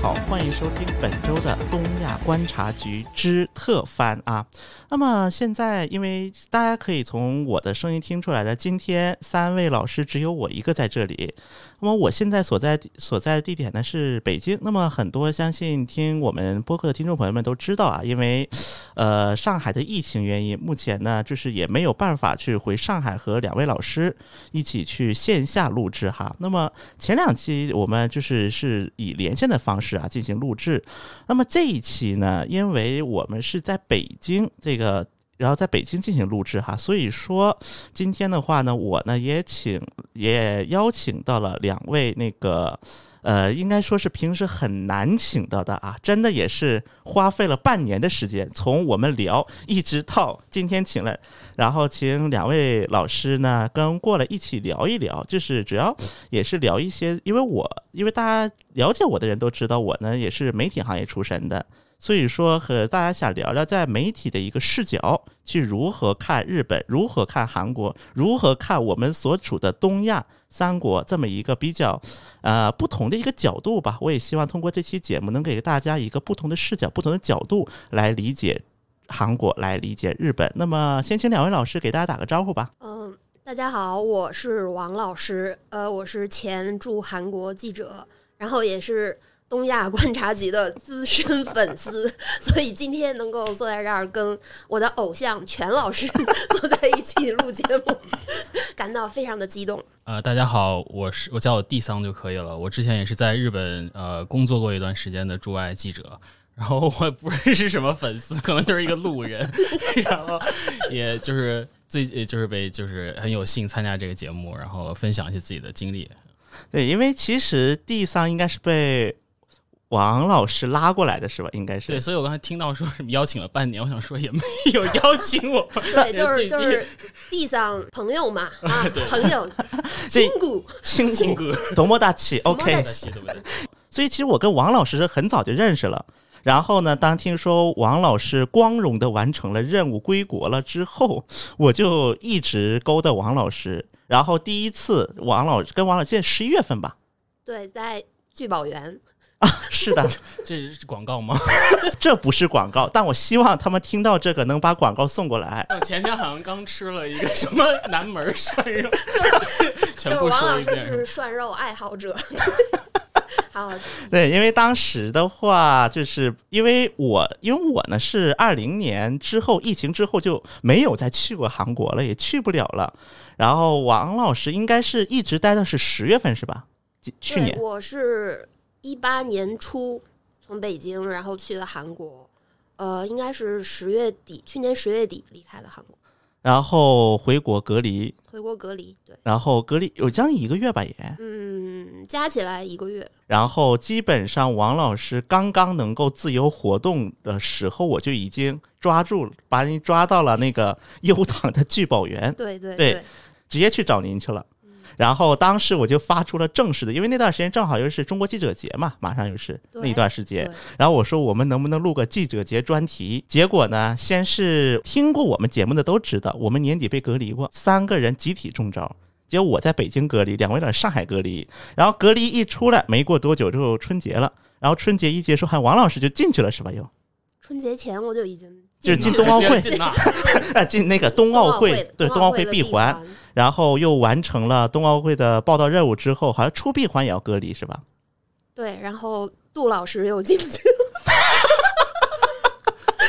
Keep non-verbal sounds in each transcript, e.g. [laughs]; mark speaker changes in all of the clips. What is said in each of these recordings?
Speaker 1: 好，欢迎收听本周的东亚观察局之特番啊。那么现在，因为大家可以从我的声音听出来的，今天三位老师只有我一个在这里。那么我现在所在所在的地点呢是北京。那么很多相信听我们播客的听众朋友们都知道啊，因为呃上海的疫情原因，目前呢就是也没有办法去回上海和两位老师一起去线下录制哈。那么前两期我们就是是以连线的方式啊进行录制，那么这一期呢，因为我们是在北京这个。然后在北京进行录制哈，所以说今天的话呢，我呢也请也邀请到了两位那个呃，应该说是平时很难请到的啊，真的也是花费了半年的时间，从我们聊一直到今天请了，然后请两位老师呢跟过来一起聊一聊，就是主要也是聊一些，因为我因为大家了解我的人都知道，我呢也是媒体行业出身的。所以说，和大家想聊聊在媒体的一个视角，去如何看日本，如何看韩国，如何看我们所处的东亚三国这么一个比较呃不同的一个角度吧。我也希望通过这期节目，能给大家一个不同的视角、不同的角度来理解韩国，来理解日本。那么，先请两位老师给大家打个招呼吧。
Speaker 2: 嗯，大家好，我是王老师，呃，我是前驻韩国记者，然后也是东亚观察局的资深粉丝，所以今天能够坐在这儿跟我的偶像全老师 [laughs] 坐在一起录节目，感到非常的激动。
Speaker 3: 呃，大家好，我是我叫我地桑就可以了。我之前也是在日本呃工作过一段时间的驻外记者，然后我也不认识什么粉丝，可能就是一个路人，[laughs] 然后也就是最也就是被就是很有幸参加这个节目，然后分享一些自己的经历。
Speaker 1: 对，因为其实地桑应该是被王老师拉过来的，是吧？应该是
Speaker 3: 对，所以我刚才听到说什么邀请了半年，我想说也没有邀请我。
Speaker 2: 对，[laughs] 就是就是地上朋友嘛啊，[laughs] 朋友亲骨
Speaker 1: 亲
Speaker 3: 亲骨，[laughs]
Speaker 1: 多么大气，OK 所以其实我跟王老师是很早就认识了。然后呢，当听说王老师光荣的完成了任务归国了之后，我就一直勾搭王老师。然后第一次王老师跟王老师见十一月份吧，
Speaker 2: 对，在聚宝园。
Speaker 1: 是的，[laughs]
Speaker 3: 这是广告吗？[laughs]
Speaker 1: 这不是广告，但我希望他们听到这个能把广告送过来。
Speaker 3: 我前天好像刚吃了一个什么南门涮肉，[laughs] 全部
Speaker 2: 就是王
Speaker 3: 说一遍。
Speaker 2: 老师是涮肉爱好者。好，
Speaker 1: 对，因为当时的话，就是因为我，因为我呢是二零年之后疫情之后就没有再去过韩国了，也去不了了。然后王老师应该是一直待到是十月份是吧？去年
Speaker 2: 我是一八年初从北京，然后去了韩国，呃，应该是十月底，去年十月底离开的韩国，
Speaker 1: 然后回国隔离，
Speaker 2: 回国隔离。对，
Speaker 1: 然后隔离有将近一个月吧也。
Speaker 2: 嗯，加起来一个月。
Speaker 1: 然后基本上王老师刚刚能够自由活动的时候，我就已经抓住把你抓到了那个 [laughs] 优党的聚宝园，
Speaker 2: 对对
Speaker 1: 对直接去找您去了。然后当时我就发出了正式的，因为那段时间正好又是中国记者节嘛，马上又是那一段时间。然后我说我们能不能录个记者节专题？结果呢，先是听过我们节目的都知道，我们年底被隔离过，三个人集体中招。结果我在北京隔离，两位在上海隔离。然后隔离一出来，没过多久就春节了。然后春节一结束，还王老师就进去了，是吧？又
Speaker 2: 春节前我就已经
Speaker 1: 就是进冬奥会。
Speaker 3: 进那儿 [laughs]
Speaker 1: 啊，进那个冬奥会，对
Speaker 2: 冬
Speaker 1: 冬奥会
Speaker 2: 闭
Speaker 1: 闭环，，然后又完成了冬奥会的报道任务之后，好像出闭环也要隔离，是吧？
Speaker 2: 对，然后杜老师又进去。
Speaker 3: 了，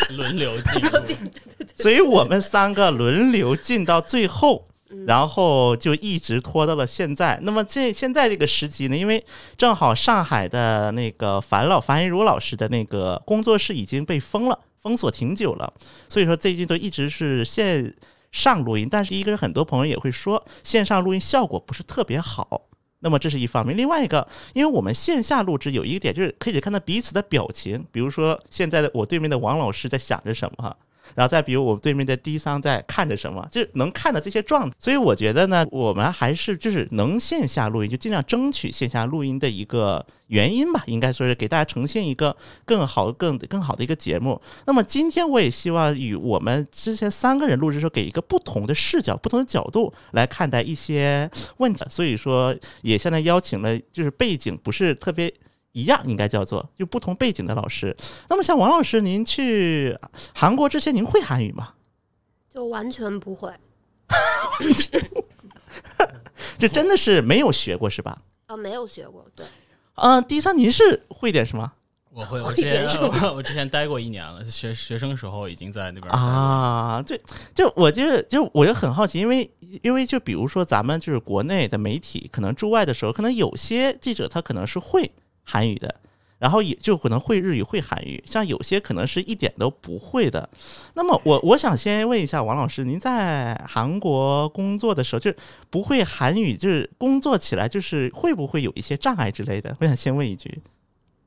Speaker 3: [laughs] 轮流进入。[laughs]
Speaker 1: 所以我们三个轮流进到最后，然后就一直拖到了现在。那么这现在这个时期呢，因为正好上海的那个樊老樊一茹老师的那个工作室已经被封了，封锁挺久了，所以说最近都一直是线上录音。但是一个是，很多朋友也会说线上录音效果不是特别好。那么这是一方面，另外一个，因为我们线下录制有一个点，就是可以看到彼此的表情，比如说现在的我对面的王老师在想着什么，然后再比如我对面的低桑在看着什么，就能看到这些状态。所以我觉得呢，我们还是就是能线下录音，就尽量争取线下录音的一个原因吧，应该说是给大家呈现一个更好、更更好的一个节目。那么今天我也希望与我们之前三个人录制的时候，给一个不同的视角、不同的角度来看待一些问题。所以说，也现在邀请了，就是背景不是特别。一样，应该叫做就不同背景的老师。那么像王老师，您去韩国之前，您会韩语吗？
Speaker 2: 就完全不会。[laughs]
Speaker 1: 这真的是没有学过是吧？
Speaker 2: 呃，没有学过，对。
Speaker 1: 嗯，第三，您是会点什么？
Speaker 3: 我会，我之前我 [laughs] 我之前待过一年了，学学生时候已经在那边
Speaker 1: 啊。对就我觉得，就我就很好奇，因为因为就比如说咱们就是国内的媒体，可能驻外的时候，可能有些记者他可能是会韩语的。然后也就可能会日语、会韩语，像有些可能是一点都不会的。那么我我想先问一下王老师，您在韩国工作的时候，就是不会韩语，就是工作起来就是会不会有一些障碍之类的？我想先问一句。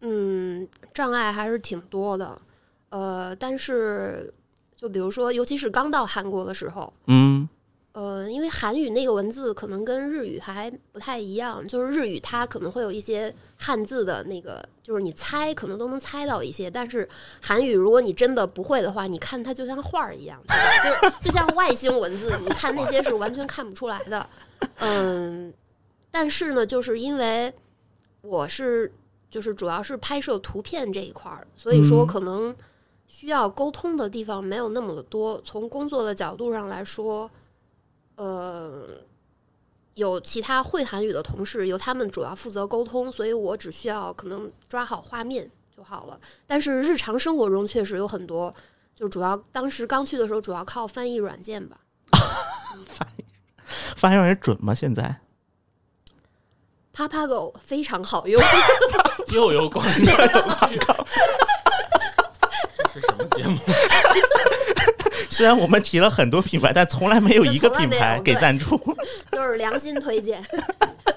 Speaker 2: 嗯，障碍还是挺多的。呃，但是就比如说，尤其是刚到韩国的时候，
Speaker 1: 嗯。
Speaker 2: 呃，因为韩语那个文字可能跟日语还不太一样，就是日语它可能会有一些汉字的那个，就是你猜可能都能猜到一些，但是韩语如果你真的不会的话，你看它就像画儿一样，就就像外星文字，你看那些是完全看不出来的。嗯，但是呢，就是因为我是就是主要是拍摄图片这一块儿，所以说可能需要沟通的地方没有那么的多。从工作的角度上来说。呃，有其他会韩语的同事，由他们主要负责沟通，所以我只需要可能抓好画面就好了。但是日常生活中确实有很多，就主要当时刚去的时候，主要靠翻译软件吧。[laughs]
Speaker 1: 翻译 [laughs] 翻译软件准吗？现在
Speaker 2: ？Papago 非常好用，[laughs]
Speaker 3: 又有广告。这是什么节目？
Speaker 1: 虽然我们提了很多品牌，但从来没有一个品牌给赞助，[laughs]
Speaker 2: 就是良心推荐。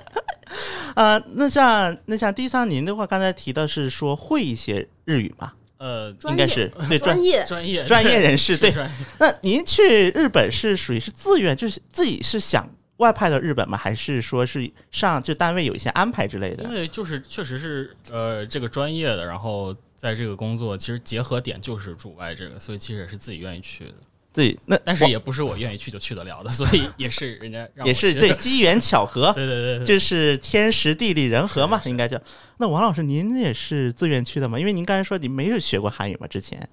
Speaker 2: [laughs]
Speaker 1: 呃，那像那像第三，您的话刚才提的是说会一些日语吗？
Speaker 3: 呃，
Speaker 1: 应该是对
Speaker 2: 专业
Speaker 3: 专业 [laughs]
Speaker 1: 专业人士对。那您去日本是属于是自愿，就是自己是想外派到日本吗？还是说是上就单位有一些安排之类的？
Speaker 3: 因为就是确实是呃这个专业的，然后。在这个工作，其实结合点就是驻外这个，所以其实也是自己愿意去的。
Speaker 1: 对，那
Speaker 3: 但是也不是我愿意去就去得了的，所以也是人家 [laughs]
Speaker 1: 也是对机缘巧合。[laughs]
Speaker 3: 对对对，
Speaker 1: 就是天时地利人和嘛，应该叫。那王老师，您也是自愿去的吗？因为您刚才说你没有学过韩语嘛，之前。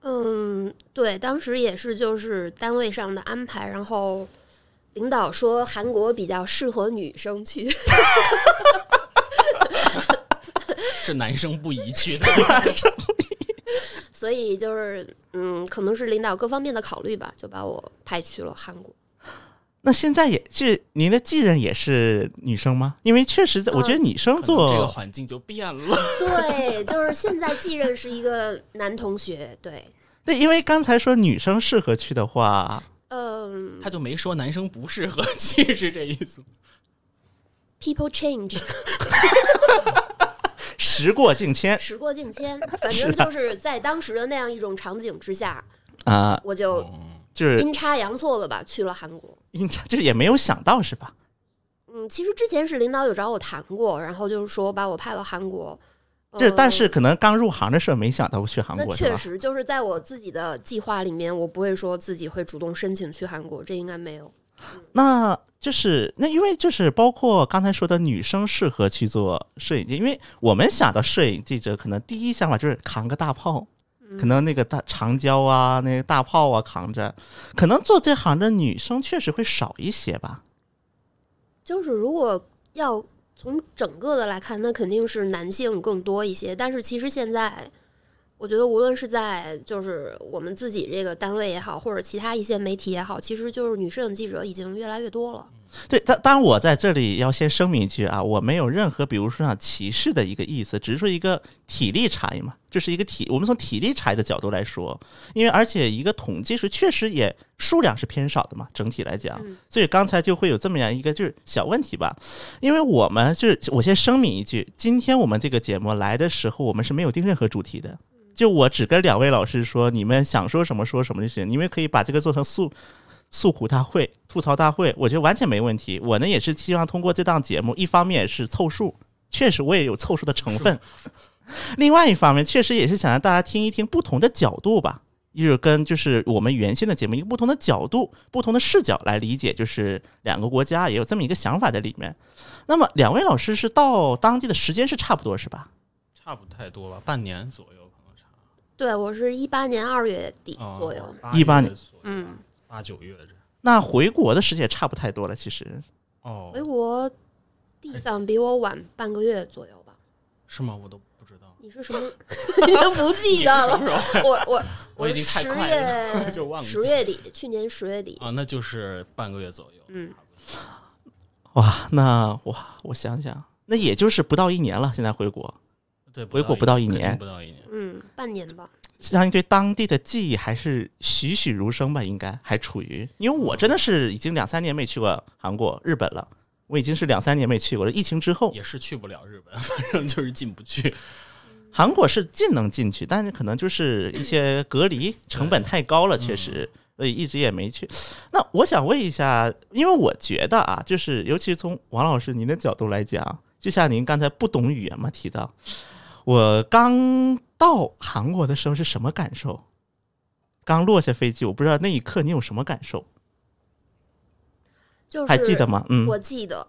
Speaker 2: 嗯，对，当时也是就是单位上的安排，然后领导说韩国比较适合女生去。[laughs]
Speaker 3: 是男生不宜去的，
Speaker 2: 所以就是嗯，可能是领导各方面的考虑吧，就把我派去了韩国。
Speaker 1: 那现在也是您的继任也是女生吗？因为确实，在我觉得女生做
Speaker 3: 这个环境就变了。[laughs]
Speaker 2: 对，就是现在继任是一个男同学。对，
Speaker 1: 对，因为刚才说女生适合去的话，
Speaker 2: 嗯，
Speaker 3: 他就没说男生不适合去，是这意思。
Speaker 2: People change。[laughs]
Speaker 1: 时过境迁，
Speaker 2: 时过境迁，[laughs] 反正就是在当时的那样一种场景之下
Speaker 1: 啊，
Speaker 2: 我就
Speaker 1: 就是
Speaker 2: 阴差阳错的吧去了韩国。
Speaker 1: 阴差就也没有想到是吧？
Speaker 2: 嗯，其实之前是领导有找我谈过，然后就是说把我派到韩国。
Speaker 1: 就是但是可能刚入行的时候没想到去韩国。
Speaker 2: 那确实就是在我自己的计划里面，我不会说自己会主动申请去韩国，这应该没有。
Speaker 1: 那就是那，因为就是包括刚才说的女生适合去做摄影记，因为我们想到摄影记者，可能第一想法就是扛个大炮，可能那个大长焦啊，那个大炮啊扛着，可能做这行的女生确实会少一些吧。
Speaker 2: 就是如果要从整个的来看，那肯定是男性更多一些，但是其实现在。我觉得无论是在就是我们自己这个单位也好，或者其他一些媒体也好，其实就是女摄影记者已经越来越多了。
Speaker 1: 对，当当然我在这里要先声明一句啊，我没有任何比如说像歧视的一个意思，只是说一个体力差异嘛，这是一个体，我们从体力差异的角度来说，因为而且一个统计是确实也数量是偏少的嘛，整体来讲，所以刚才就会有这么样一个就是小问题吧，因为我们就是我先声明一句，今天我们这个节目来的时候，我们是没有定任何主题的。就我只跟两位老师说，你们想说什么说什么就行。你们可以把这个做成诉诉苦大会、吐槽大会，我觉得完全没问题。我呢也是希望通过这档节目，一方面是凑数，确实我也有凑数的成分；[laughs] 另外一方面，确实也是想让大家听一听不同的角度吧。就是跟就是我们原先的节目一个不同的角度、不同的视角来理解，就是两个国家也有这么一个想法在里面。那么两位老师是到当地的时间是差不多是吧？
Speaker 3: 差不太多吧，半年左右
Speaker 2: 对我是一八年二月底
Speaker 3: 哦
Speaker 2: 左右，
Speaker 1: 一八
Speaker 3: 年
Speaker 1: 年，
Speaker 2: 嗯，
Speaker 3: 八九月这
Speaker 1: 那回国的时间也差不太多了，其实
Speaker 3: 哦
Speaker 2: 回，国地上比我晚半个月左右吧。
Speaker 3: 是吗？我都不知道，
Speaker 2: 你是什么？[laughs] 你都不记得了？我我 [laughs]
Speaker 3: 我已经太
Speaker 2: 十
Speaker 3: 快了
Speaker 2: 月 [laughs]
Speaker 3: 就忘了
Speaker 2: 十月底，去年十月底。
Speaker 3: 啊？那就是半个月左右，
Speaker 2: 嗯，
Speaker 1: 哇，那哇，我想想，那也就是不到一年了，现在回国，
Speaker 3: 对，
Speaker 1: 回国不到一年
Speaker 3: 不到一年。
Speaker 2: 嗯，半年吧。
Speaker 1: 相信对当地的记忆还是栩栩如生吧，应该还处于，因为我真的是已经两三年没去过韩国、日本了，我已经是两三年没去过了。疫情之后，
Speaker 3: 也是去不了日本，[laughs] 反正就是进不去。[laughs]
Speaker 1: 韩国是进能进去，但是可能就是一些隔离成本太高了，确实，所以一直也没去。那我想问一下，因为我觉得啊，就是尤其从王老师您的角度来讲，就像您刚才不懂语言嘛提到，我刚到韩国的时候是什么感受？刚落下飞机，我不知道那一刻你有什么感受，
Speaker 2: 就是
Speaker 1: 还记得吗？嗯，
Speaker 2: 我记得，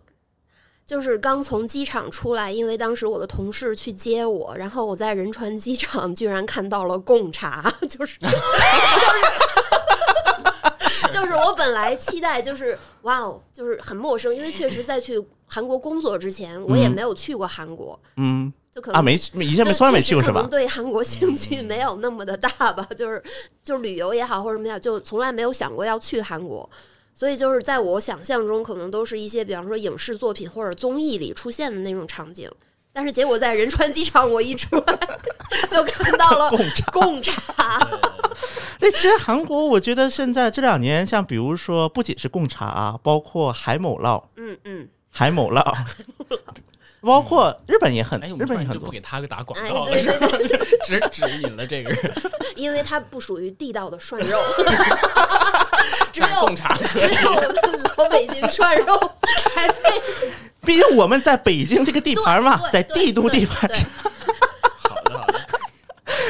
Speaker 2: 就是刚从机场出来，因为当时我的同事去接我，然后我在仁川机场居然看到了贡茶，[laughs] 就是 [laughs] 就是 [laughs] 就是我本来期待就是哇哦，就是很陌生，因为确实在去韩国工作之前，我也
Speaker 1: 嗯。
Speaker 2: 没有去过韩国，
Speaker 1: 嗯
Speaker 2: 就可能
Speaker 1: 啊，没没以前没
Speaker 2: 就
Speaker 1: 从来没去过是吧？
Speaker 2: 对韩国兴趣没有那么的大吧，就是就是旅游也好或者什么也好，就从来没有想过要去韩国。所以就是在我想象中，可能都是一些比方说影视作品或者综艺里出现的那种场景。但是结果在仁川机场，我一出来就看到了
Speaker 1: 贡 [laughs] 茶
Speaker 2: 贡茶，[laughs]
Speaker 1: 对，其实韩国，我觉得现在这两年，像比如说，不仅是贡茶啊，包括海某酪、
Speaker 2: 嗯嗯，
Speaker 1: 海某酪，包括日本也很，日本也
Speaker 3: 就不。给他个打广
Speaker 2: 哎
Speaker 3: 告了，
Speaker 2: 对
Speaker 3: 是吧
Speaker 2: 对对
Speaker 3: 只 [laughs] 指引了这个人 [laughs]
Speaker 2: 因为他不属于地道的涮肉，[laughs] 只有
Speaker 3: 干贡茶。
Speaker 2: 只有老北京涮肉才配
Speaker 1: 毕竟我们在北京这个地盘嘛，在帝都地盘
Speaker 3: 好的好的，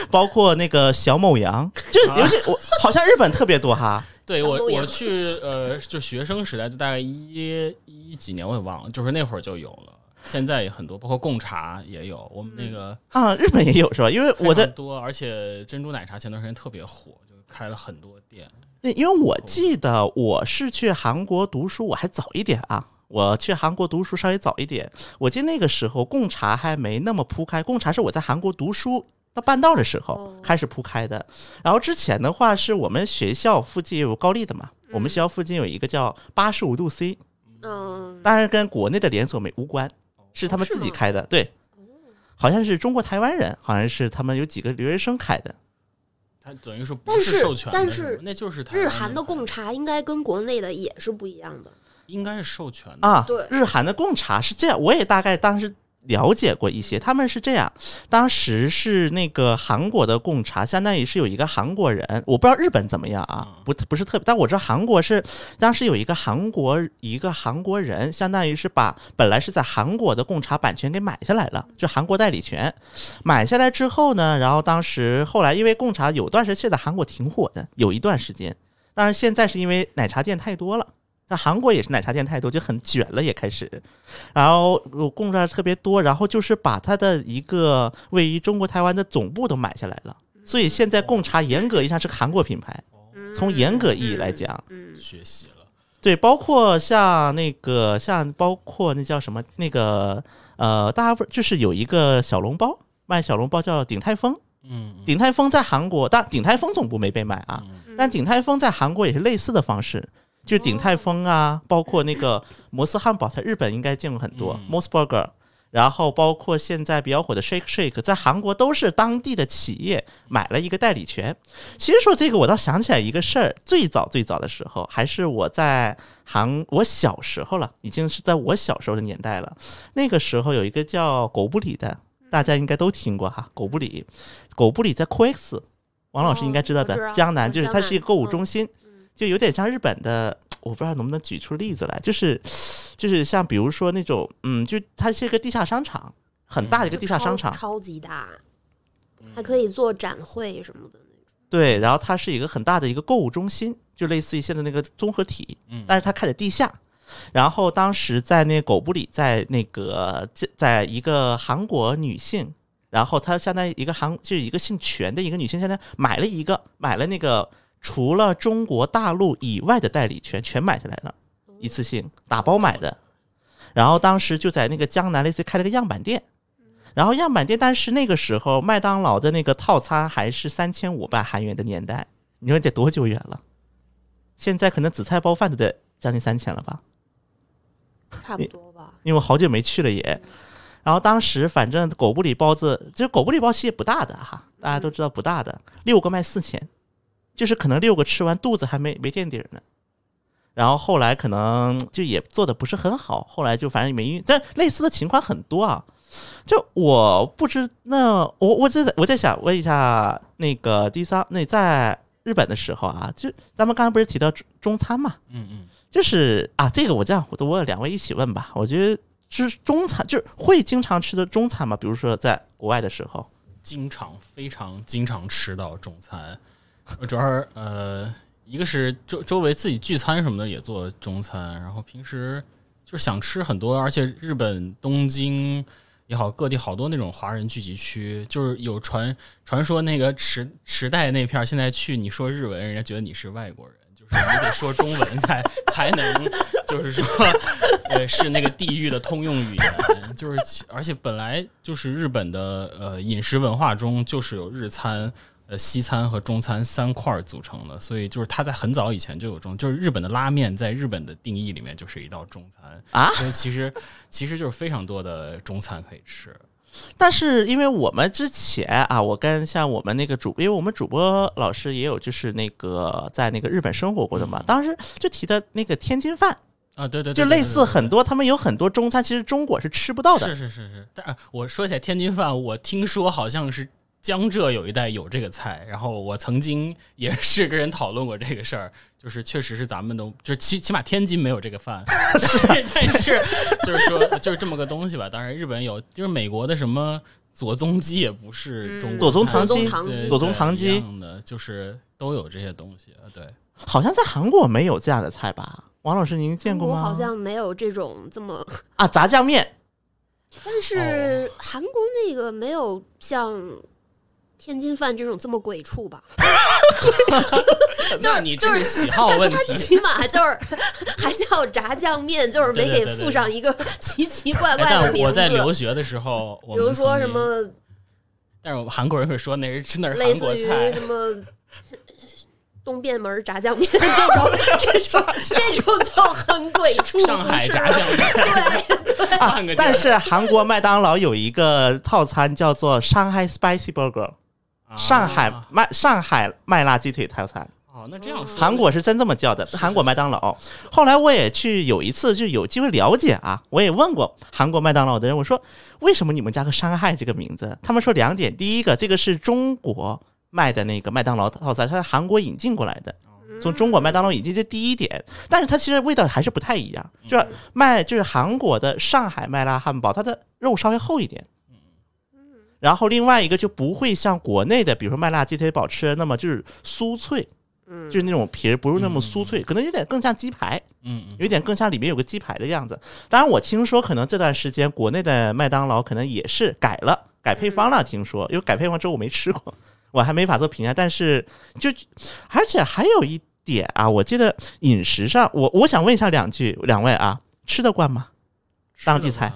Speaker 1: 包括那个小某羊，就是尤其我好像日本特别多哈。
Speaker 3: 对我我去呃，就学生时代，就大概一一几年我也忘了，就是那会儿就有了。现在也很多，包括贡茶也有。我们那个
Speaker 1: 啊，日本也有是吧？因为我在
Speaker 3: 多，而且珍珠奶茶前段时间特别火，就开了很多店。
Speaker 1: 那因为我记得我是去韩国读书，我还早一点啊。我去韩国读书稍微早一点，我记得那个时候贡茶还没那么铺开，贡茶是我在韩国读书到半道的时候
Speaker 2: 哦
Speaker 1: 开始铺开的。然后之前的话是我们学校附近有高丽的嘛，我们学校附近有一个叫八十五度 C，
Speaker 2: 嗯，
Speaker 1: 当然跟国内的连锁没无关，是他们自己开的，对，好像是中国台湾人，好像是他们有几个留学生开的。
Speaker 3: 他等于说不
Speaker 2: 是
Speaker 3: 授权的，
Speaker 2: 但是
Speaker 3: 那就是台湾
Speaker 2: 日韩的贡茶应该跟国内的也是不一样的。
Speaker 3: 应该是授权的。
Speaker 1: 啊，
Speaker 2: 对
Speaker 1: 日韩的贡茶是这样，我也大概当时了解过一些，他们是这样，当时是那个韩国的贡茶，相当于是有一个韩国人，我不知道日本怎么样啊，不不是特别，但我知道韩国是当时有一个韩国一个韩国人，相当于是把本来是在韩国的贡茶版权给买下来了，就韩国代理权，买下来之后呢，然后当时后来因为贡茶有段时间在韩国挺火的，有一段时间，当然现在是因为奶茶店太多了。那韩国也是奶茶店太多，就很卷了，也开始，然后有贡茶特别多，然后就是把它的一个位于中国台湾的总部都买下来了，所以现在贡茶严格意义上是韩国品牌。从严格意义来讲，
Speaker 2: 嗯，
Speaker 3: 学习了，
Speaker 1: 对，包括像那个像包括那叫什么那个呃，大家不就是有一个小笼包卖小笼包叫鼎泰丰，
Speaker 3: 嗯，
Speaker 1: 鼎泰丰在韩国，但鼎泰丰总部没被买啊，
Speaker 2: 嗯。
Speaker 1: 但鼎泰丰在韩国也是类似的方式，就鼎泰丰啊，包括那个摩斯汉堡，在日本应该见过很多
Speaker 3: 嗯
Speaker 1: Mos Burger，然后包括现在比较火的 Shake Shake，在韩国都是当地的企业买了一个代理权。其实说这个，我倒想起来一个事儿，最早最早的时候，还是我在韩我小时候了，已经是在我小时候的年代了。那个时候有一个叫狗不理的，大家应该都听过哈，狗不理，狗不理在 COEX，王老师应该知道的，江南就是它是一个购物
Speaker 2: 嗯
Speaker 1: 中心，就有点像日本的，[tsk] 我不知道能不能举出例子来，就是 [sniffs] 就是像比如说那种，嗯，就它是一个地下商场，很大的一个地下商场，
Speaker 2: 超超级大，还可以做展会什么的那种。
Speaker 1: 对，然后它是一个很大的一个购物中心，就类似于现在那个综合体，
Speaker 3: 嗯
Speaker 1: 但是它开在地下。然后当时在那狗不理，在那个在在一个韩国女性，然后她相当于一个韩就是一个姓全的一个女性，现在买了一个买了那个除了中国大陆以外的代理权全买下来了，一次性打包买的。然后当时就在那个江南类似开了个样板店，然后样板店，但是那个时候麦当劳的那个套餐还是三千五百韩元的年代，你说得多久远了？现在可能紫菜包饭都得将近三千了吧？
Speaker 2: 差不多吧。
Speaker 1: 因为我好久没去了也。然后当时反正狗不理包子，就是狗不理包其实也不大的哈，大家都知道不大的，六个卖四千，就是可能六个吃完肚子还没没垫底儿呢。然后后来可能就也做的不是很好，后来就反正没运，但类似的情况很多啊。就我不知那我我在我在想问一下那个第三那在日本的时候啊，就咱们刚刚不是提到中中餐嘛，
Speaker 3: 嗯嗯，
Speaker 1: 就是啊，这个我这样，我都问两位一起问吧。我觉得吃中餐，就是会经常吃的中餐嘛，比如说在国外的时候，
Speaker 3: 经常非常经常吃到中餐，主要是呃，一个是周周围自己聚餐什么的也做中餐，然后平时就是想吃很多，而且日本东京也好，各地好多那种华人聚集区，就是有传传说那个池池袋那片儿，现在去你说日文，人家觉得你是外国人，就是你得说中文才才能，就是说呃是那个地域的通用语言，就是而且本来就是日本的呃饮食文化中就是有日餐。呃，西餐和中餐三块儿组成的，所以就是它在很早以前就有中，就是日本的拉面在日本的定义里面就是一道中餐
Speaker 1: 啊
Speaker 3: 所以其实其实就是非常多的中餐可以吃。
Speaker 1: 但是因为我们之前啊，我跟像我们那个主，因为我们主播老师也有就是那个在那个日本生活过的嘛，当时就提的那个天津饭，
Speaker 3: 啊，对对对，
Speaker 1: 就类似很
Speaker 3: 多
Speaker 1: 多，他们有很多中餐，其实中国是吃不到的。
Speaker 3: 是是是是。但啊我说起来天津饭，我听说好像是江浙有一带有这个菜，然后我曾经也是跟人讨论过这个事儿，就是确实是咱们都就是起起码天津没有这个饭，是 [laughs] 但是就是说就是这么个东西吧。当然日本有，就是美国的什么左宗基也不是中国
Speaker 2: 嗯
Speaker 1: 左宗
Speaker 3: 菜
Speaker 1: 棠鸡
Speaker 2: 左宗棠鸡
Speaker 3: 的，就是都有这些东西啊。对，
Speaker 1: 好像在韩国没有这样的菜吧？王老师，您见过吗？
Speaker 2: 好像没有这种这么，
Speaker 1: 啊，炸酱面
Speaker 2: 但是韩国那个没有像天津饭这种这么鬼畜吧？[laughs]
Speaker 3: 那你这是喜好问
Speaker 2: 它
Speaker 3: 题。
Speaker 2: 起码就是 [laughs] 还叫炸酱面，就是没给附上一个 [laughs] 奇奇怪
Speaker 3: 哎
Speaker 2: 怪的名
Speaker 3: 但我在，留学的时候，
Speaker 2: 比如说，什么
Speaker 3: 但是我们韩国人会说那是吃那是
Speaker 2: 类
Speaker 3: 韩国
Speaker 2: 似于
Speaker 3: 菜
Speaker 2: 什，么。东便门炸酱面这种，这种这种就很鬼畜，
Speaker 3: 上海炸酱面，
Speaker 2: 对，
Speaker 3: 换个地儿
Speaker 1: 但是韩国麦当劳有一个套餐叫做上海 Spicy Burger，
Speaker 3: 啊
Speaker 1: 上海麦上海麦辣鸡腿套餐，
Speaker 3: 哦，那这样说，
Speaker 1: 韩国是真这么叫的，韩国麦当劳。后来我也去有一次就有机会了解啊，我也问过韩国麦当劳的人，我说为什么你们加个上海这个名字？他们说两点，第一个这个是中国卖的那个麦当劳套餐，它是韩国引进过来的。从中国麦当劳引进，这第一点，但是它其实味道还是不太一样。就是卖，就是韩国的上海麦辣汉堡，它的肉稍微厚一点。然后另外一个就不会像国内的，比如说麦辣鸡腿堡吃的那么就是酥脆，
Speaker 2: 嗯
Speaker 1: 就是那种皮儿不是那么酥脆，可能有点更像鸡排，
Speaker 3: 嗯嗯，
Speaker 1: 有点更像里面有个鸡排的样子。当然，我听说可能这段时间国内的麦当劳可能也是改了，改配方了。听说，因为改配方之后我没吃过，我还没法做评价。但是就而且还有一点啊，我记得饮食上，我我想问一下两句，两位啊，吃得惯吗？当地菜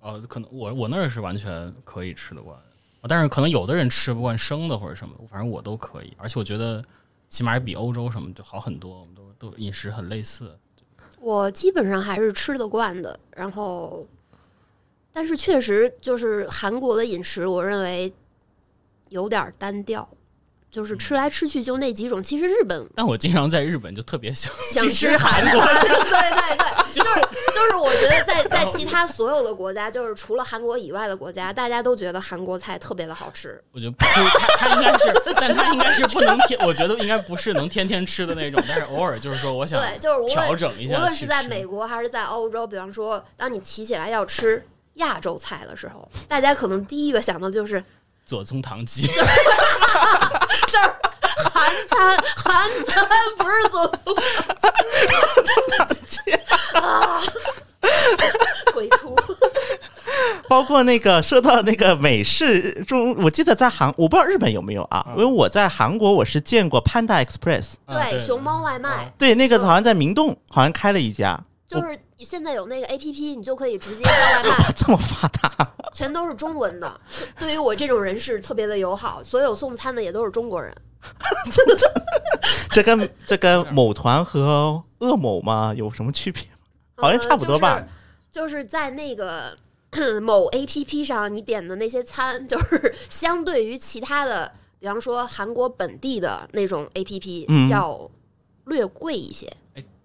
Speaker 3: 哦，可能我我那儿是完全可以吃得惯，但是可能有的人吃不惯生的或者什么，反正我都可以，而且我觉得起码比欧洲什么就好很多，我们都都饮食很类似。
Speaker 2: 我基本上还是吃得惯的，然后，但是确实就是韩国的饮食，我认为有点单调，就是吃来吃去就那几种。其实日本
Speaker 3: 但我经常在日本就特别想
Speaker 2: 想吃韩
Speaker 3: 国，[laughs]
Speaker 2: 对对对，[laughs] 就是就是，我觉得在在其他所有的国家，就是除了韩国以外的国家，大家都觉得韩国菜特别的好吃。
Speaker 3: 我觉得就是他他应该是，但他应该是不能天，我觉得应该不是能天天吃的那种，但是偶尔就是说我想
Speaker 2: 对，就是无
Speaker 3: 调整一下，
Speaker 2: 无论是在美国还是在欧洲，比方说，当你提起来要吃亚洲菜的时候，大家可能第一个想到就是
Speaker 3: 左宗棠鸡，[laughs]
Speaker 2: 就是韩餐，韩餐不是走错啊！鬼畜，
Speaker 1: 包括那个说到那个美式中，我记得在韩，我不知道日本有没有啊，
Speaker 3: 嗯。
Speaker 1: 因为我在韩国我是见过 Panda Express，
Speaker 3: 啊
Speaker 2: 对，熊猫外卖。
Speaker 1: 对，那个好像在明洞好像开了一家，
Speaker 2: 就是现在有那个 A P P，你就可以直接 [laughs] 叫外卖，
Speaker 1: 这么发达，
Speaker 2: 全都是中文的。对于我这种人是特别的友好，[laughs] 所有送餐的也都是中国人。
Speaker 1: 这跟 [laughs] 这跟某团和恶某吗有什么区别？好像差不多吧
Speaker 2: 呃就是、就是在那个 [coughs] 某 A P P 上，你点的那些餐，就是相对于其他的，比方说韩国本地的那种 A P P，、
Speaker 1: 嗯
Speaker 2: 要略贵一些。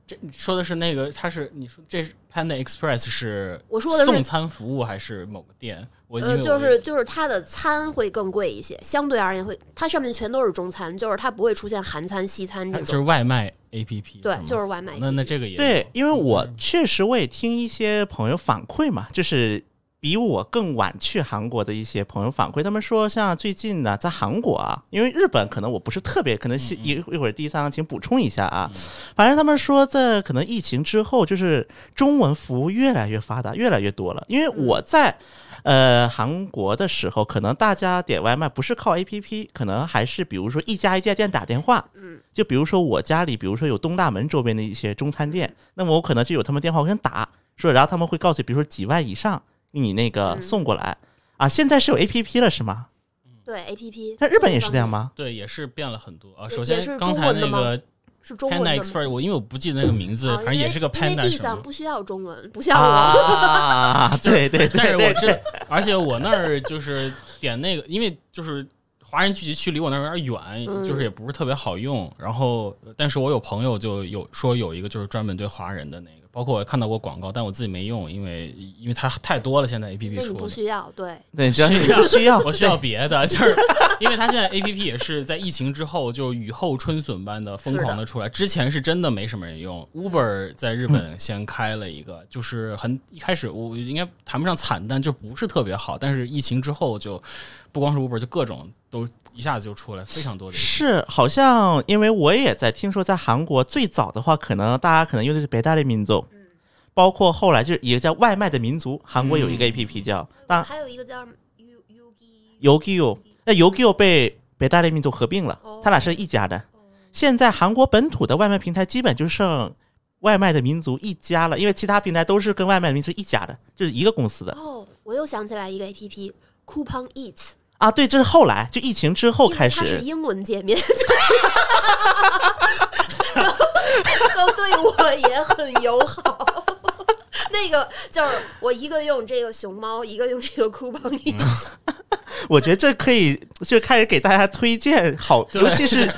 Speaker 3: 这你说的是那个，它是你说这是 Panda Express 是
Speaker 2: 我说的是
Speaker 3: 送餐服务还是某个店？我
Speaker 2: 就是就是它的餐会更贵一些，相对而言会，它上面全都是中餐，就是它不会出现韩餐、西餐这
Speaker 3: 种就是。外卖 APP，
Speaker 2: 对，就是外卖 APP。
Speaker 3: 那那这个也
Speaker 1: 对，因为我确实我也听一些朋友反馈嘛，就是比我更晚去韩国的一些朋友反馈，他们说像最近呢，在韩国啊，因为日本可能我不是特别，可能是一一会儿第三个请补充一下啊，反正他们说在可能疫情之后，就是中文服务越来越发达，越来越多了，因为我在。呃，韩国的时候，可能大家点外卖不是靠 APP，可能还是比如说一家一家店打电话，
Speaker 2: 嗯，
Speaker 1: 就比如说我家里，比如说有东大门周边的一些中餐店，那么我可能就有他们电话我跟打说，然后他们会告诉，比如说几万以上，你那个
Speaker 2: 嗯
Speaker 1: 送过来、啊。现在是有 A P P 了是吗？
Speaker 2: 对 A P P。
Speaker 1: 那日本也是这样？吗？
Speaker 3: 对，也是变了很多啊。首先刚才那个
Speaker 2: 是中文
Speaker 3: Panda
Speaker 2: 的
Speaker 3: ？Express，我因为我不记得那个名字，
Speaker 2: 啊
Speaker 3: 反正也是个 Panda
Speaker 2: 为地
Speaker 3: 什么。
Speaker 2: 上不需要中文，不像我。
Speaker 1: 啊，[laughs] 对对
Speaker 3: 但是
Speaker 1: 对对
Speaker 3: 我这，而且我那儿就是点那个，因为就是华人聚集区离我那儿有点远，
Speaker 2: 嗯
Speaker 3: 就是也不是特别好用。然后，但是我有朋友就有说有一个就是专门对华人的那个，包括我也看到过广告，但我自己没用，因为因为它太多了，现在 A P P 出不。
Speaker 2: 需要，对，
Speaker 1: 对，只要你
Speaker 3: 需要
Speaker 1: 需要，
Speaker 3: 我需要别的，就是因为它现在 A P P 也是在疫情之后就雨后春笋般的疯狂的出来。之前是真的没什么人用，Uber 在日本先开了一个，就是很一开始我应该谈不上惨淡，就不是特别好。但是疫情之后就不光是 Uber，就各种都一下子就出来非常多的。
Speaker 1: 是好像，因为我也在听说，在韩国最早的话，可能大家可能用的是北大的民族，包括后来就是一个叫外卖的民族，韩国有一个
Speaker 3: 嗯
Speaker 1: A P P 叫，当
Speaker 2: 还有一个叫 U U G
Speaker 1: Yogiyo，那 Yogiyo 被北大的民族合并了
Speaker 2: 哦，
Speaker 1: 他俩是一家的。现在韩国本土的外卖平台基本就剩外卖的民族一家了，因为其他平台都是跟外卖的民族一家的，就是一个公司的
Speaker 2: 哦，我又想起来一个 A P P Coupon Eat，
Speaker 1: 啊。对，这是后来就疫情之后开
Speaker 2: 始是
Speaker 1: 始，
Speaker 2: 英文界面，[laughs] 就就对我也很友好。那个就是我一个用这个熊猫，一个用这个 Coupon Eat，、
Speaker 1: 我觉得这可以就开始给大家推荐好，尤其是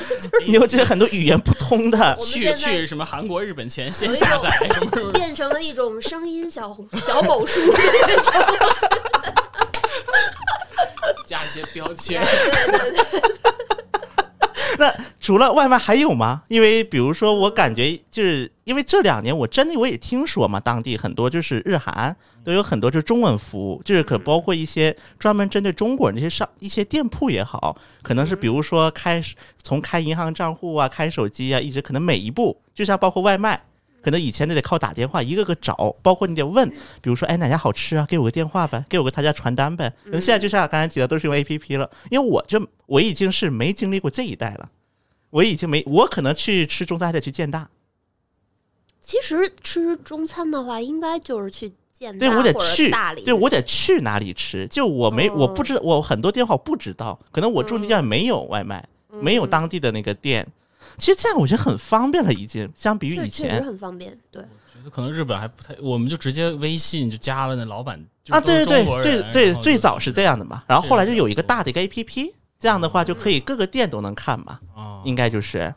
Speaker 1: 尤其是很多语言不通的
Speaker 3: 去去什么韩国、日本前先下载什么，
Speaker 2: 变成了一种声音小小某书。[laughs]
Speaker 3: 加一些标签。
Speaker 2: 对 [laughs] 对对，[laughs]
Speaker 1: 那除了外卖还有吗？因为比如说，我感觉就是因为这两年我真的我也听说嘛，当地很多就是日韩都有很多就是中文服务，就是可包括一些专门针对中国人的一些商一些店铺也好，可能是比如说开从开银行账户啊、开手机啊，一直可能每一步，就像包括外卖。可能以前都得靠打电话一个个找，包括你得问，比如说，哎，哪家好吃啊？给我个电话呗，给我个他家传单呗。可能现在就像刚才提的，都是用 A P P 了。因为我就我已经是没经历过这一代了，我已经没，我可能去吃中餐还得去建大，
Speaker 2: 其实吃中餐的话，应该就是去建
Speaker 1: 对
Speaker 2: 大或者
Speaker 1: 我得去
Speaker 2: 大理，，
Speaker 1: 对我得去哪里吃，就我没、我不知道我很多地方我不知道，可能我住的地方没有外卖，没有
Speaker 2: 嗯
Speaker 1: 当地的那个店。其实这样我觉得很方便了，已经相比于以前。
Speaker 2: 很方便。对，
Speaker 3: 觉得可能日本还不太，我们就直接微信就加了那老板
Speaker 1: 啊，对对对最对，最早是这样的嘛，然后后来就有一个大的一个 A P P，这样的话就可以各个店都能看嘛，
Speaker 3: 啊，
Speaker 1: 应该就是。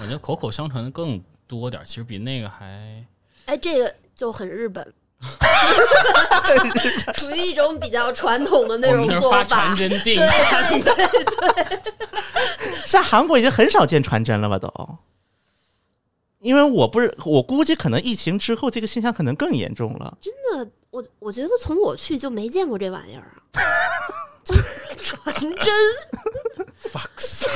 Speaker 3: 我觉得口口相传的更多点，其实比那个还
Speaker 2: 哎，这个就很日本，[laughs] 属于一种比较传统的那种做法
Speaker 3: 传。真订
Speaker 2: 对对对，
Speaker 1: 在韩国已经很少见传真了吧都。因为我不是，我估计可能疫情之后这个现象可能更严重了。
Speaker 2: 真的，我我觉得从我去就没见过这玩意儿啊，就是传真。
Speaker 3: fax，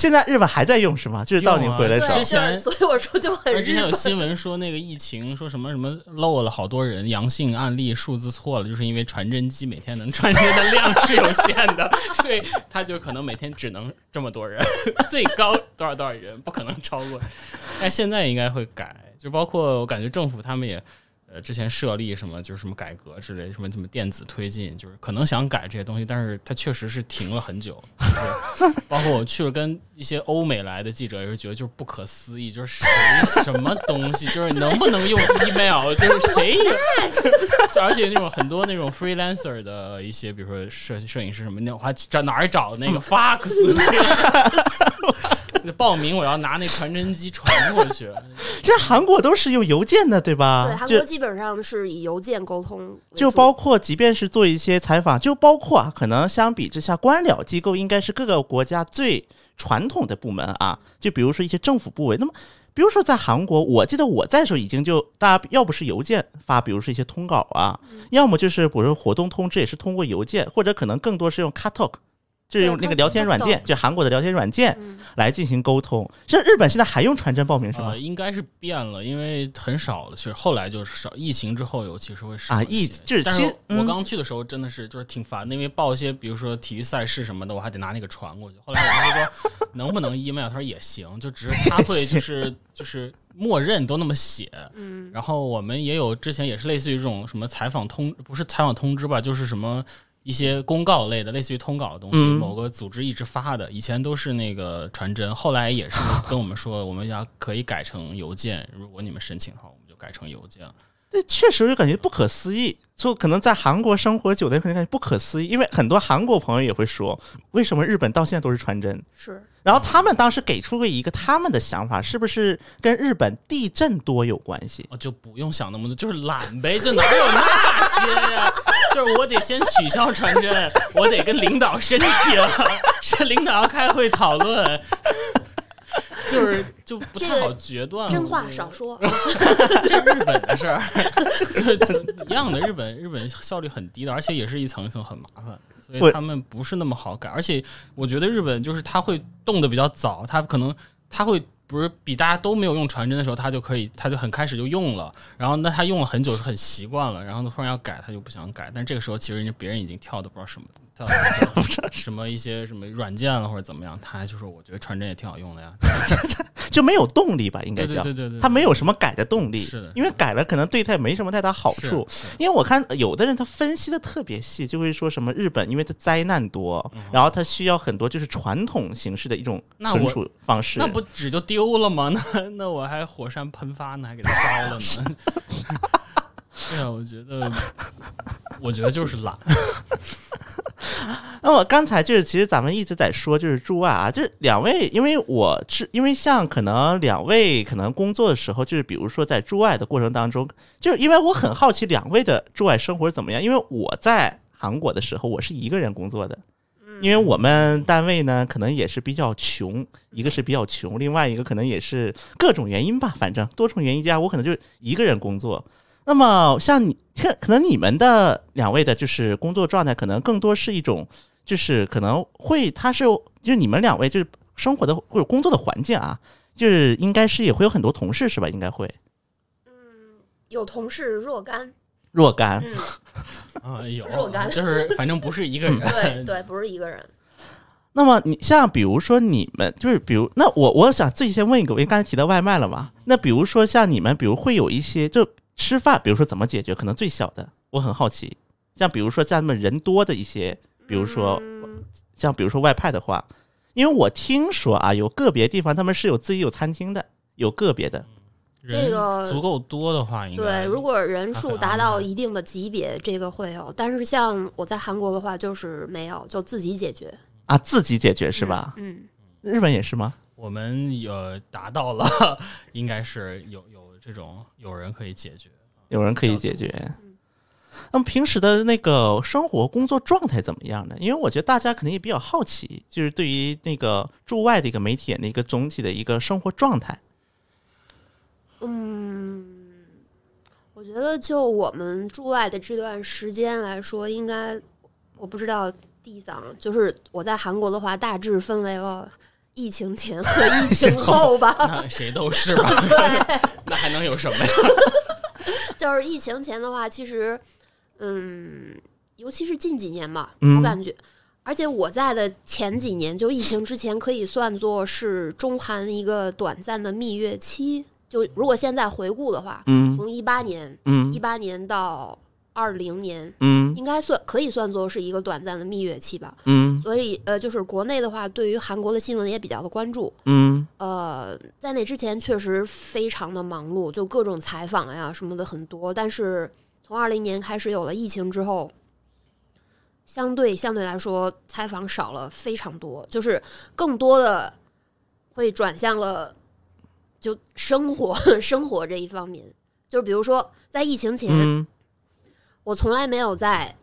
Speaker 1: 现在日本还在用是吗？就是到你回来的时候
Speaker 2: 对，
Speaker 3: 之前
Speaker 2: 就是所以我说就很
Speaker 3: 而之前有。新闻说那个疫情说什么什么漏了好多人阳性案例数字错了，就是因为传真机每天能传真的量是有限的，[laughs] 所以他就可能每天只能这么多人，[laughs] 最高多少多少人，不可能超过。但现在应该会改，就包括我感觉政府他们也。呃，之前设立什么就是什么改革之类，什么什么电子推进，就是可能想改这些东西，但是它确实是停了很久。就是 [laughs] 包括我去了跟一些欧美来的记者，也是觉得就是不可思议，就是谁什么东西，就是能不能用 email，[laughs] 就是谁有，而且那种很多那种 freelancer 的一些，比如说摄摄影师什么，那我还找哪儿找那个 fax [laughs] 报名，我要拿那传真机传过去。
Speaker 1: 现在韩国都是用邮件的，对吧？
Speaker 2: 对，韩国基本上是以邮件沟通
Speaker 1: 就包括即便是做一些采访，就包括啊，可能相比之下，官僚机构应该是各个国家最传统的部门啊。就比如说一些政府部委，那么比如说在韩国，我记得我在的时候已经就大家要不是邮件发，比如说一些通稿啊，要么就是比如说活动通知也是通过邮件，或者可能更多是用 Katalk。就是用那个聊天软件，就韩国的聊天软件
Speaker 2: 嗯
Speaker 1: 来进行沟通。像日本现在还用传真报名是吗
Speaker 3: 呃，？应该是变了，因为很少了。其实后来就是少，疫情之后尤其是会少
Speaker 1: 啊疫
Speaker 3: 但是
Speaker 1: 其实嗯
Speaker 3: 我刚去的时候真的是就是挺烦的，因为报一些比如说体育赛事什么的，我还得拿那个传过去。后来我跟他说能不能 email，他说也行，就只是他会就是就是默认都那么写。
Speaker 2: 嗯，
Speaker 3: 然后我们也有之前也是类似于这种什么采访通，不是采访通知吧，就是什么一些公告类的，类似于通稿的东西，
Speaker 1: 嗯
Speaker 3: 某个组织一直发的。以前都是那个传真，后来也是 [laughs] 跟我们说，我们要可以改成邮件，如果你们申请的话，我们就改成邮件。
Speaker 1: 这确实就感觉不可思议，就可能在韩国生活久的人可能感觉不可思议，因为很多韩国朋友也会说，为什么日本到现在都是传真？
Speaker 2: 是
Speaker 1: 然后他们当时给出过一个他们的想法，是不是跟日本地震多有关系？
Speaker 3: 我就不用想那么多，就是懒呗，这哪有那些呀？[laughs] 就是我得先取消传真，我得跟领导申请，[laughs] 是领导要开会讨论，[laughs] 就是就不太好决断了。
Speaker 2: 真话少说。[laughs]
Speaker 3: 这是日本的事儿，一样的。日本日本效率很低的，而且也是一层一层很麻烦，所以他们不是那么好改。而且我觉得日本就是他会动的比较早，他可能他会不是比大家都没有用传真的时候，他就可以他就很开始就用了，然后那他用了很久是很习惯了，然后突然要改他就不想改，但这个时候其实人家别人已经跳的不知道什么跳的 [laughs] 什么一些什么软件了或者怎么样，他还就说我觉得传真也挺好用的呀，[laughs]
Speaker 1: 就没有动力吧？应该叫
Speaker 3: 对对对
Speaker 1: 他没有什么改的动力，
Speaker 3: 是的
Speaker 1: 因为改了可能对他也没什么太大好处。因为我看有的人他分析的特别细，就会说什么日本因为它灾难多，然后他需要很多就是传统形式的一种存储方式。
Speaker 3: 那不纸就丢了吗？那 [laughs] 那我还火山喷发呢，还给它烧了呢。对啊，我觉得，我觉得就是懒。
Speaker 1: 那么刚才就是，其实咱们一直在说，就是驻外啊，就是两位，因为我是因为像可能两位可能工作的时候，就是比如说在驻外的过程当中，就是因为我很好奇两位的驻外生活是怎么样，因为我在韩国的时候，我是一个人工作的。因为我们单位呢，可能也是比较穷，一个是比较穷，另外一个可能也是各种原因吧，反正多重原因加，我可能就一个人工作。那么像你，可可能你们的两位的就是工作状态，可能更多是一种，就是可能会，他是就是你们两位就是生活的或者工作的环境啊，就是应该是也会有很多同事是吧？应该会嗯
Speaker 2: 有同事若干，
Speaker 1: 若干。
Speaker 2: 嗯，[laughs]
Speaker 3: 啊，有
Speaker 2: 若干，
Speaker 3: 就是反正不是一个人。[laughs]
Speaker 2: 对对，不是一个人。
Speaker 1: 那么你像比如说你们就是比如那我我想最先问一个，因为刚才提到外卖了嘛，那比如说像你们，比如会有一些就吃饭，比如说怎么解决？可能最小的，我很好奇。像比如说像那么人多的一些，比如说
Speaker 2: 嗯
Speaker 1: 像比如说外派的话，因为我听说啊，有个别地方他们是有自己有餐厅的，有个别的。
Speaker 2: 这个
Speaker 3: 足够多的话，应该
Speaker 2: 对，如果人数达到一定的级别，这个会有。但是像我在韩国的话，就是没有，就自己解决，
Speaker 1: 啊，自己解决是吧？
Speaker 2: 嗯？
Speaker 1: 日本也是吗？
Speaker 3: 我们有达到了，[laughs] 应该是有有这种有人可以解决。
Speaker 1: 有人可以解决。那么平时的那个生活工作状态怎么样呢？因为我觉得大家肯定也比较好奇，就是对于那个驻外的一个媒体人的一个总体的一个生活状态。
Speaker 2: 嗯，我觉得就我们驻外的这段时间来说，应该我不知道地藏，就是我在韩国的话，大致分为了疫情前和 [laughs] 疫情后吧。[laughs]
Speaker 3: 那谁都是吧？
Speaker 2: 对，[laughs]
Speaker 3: 那还能有什么呀？
Speaker 2: 就是疫情前的话，其实，嗯，尤其是近几年吧，
Speaker 1: 嗯
Speaker 2: 我感觉，而且我在的前几年，就疫情之前，可以算作是中韩一个短暂的蜜月期。就如果现在回顾的话，
Speaker 1: 嗯
Speaker 2: 从一八年
Speaker 1: 嗯
Speaker 2: 一八年到二零年，
Speaker 1: 嗯
Speaker 2: 应该算可以算作是一个短暂的蜜月期吧。
Speaker 1: 嗯
Speaker 2: 所以呃，就是国内的话，对于韩国的新闻也比较的关注。
Speaker 1: 嗯
Speaker 2: 呃，在那之前确实非常的忙碌，就各种采访呀什么的很多。但是从二零年开始有了疫情之后，相对相对来说采访少了非常多，就是更多的会转向了就生活 [laughs] 生活这一方面。就比如说在疫情前，
Speaker 1: 嗯
Speaker 2: 我从来没有在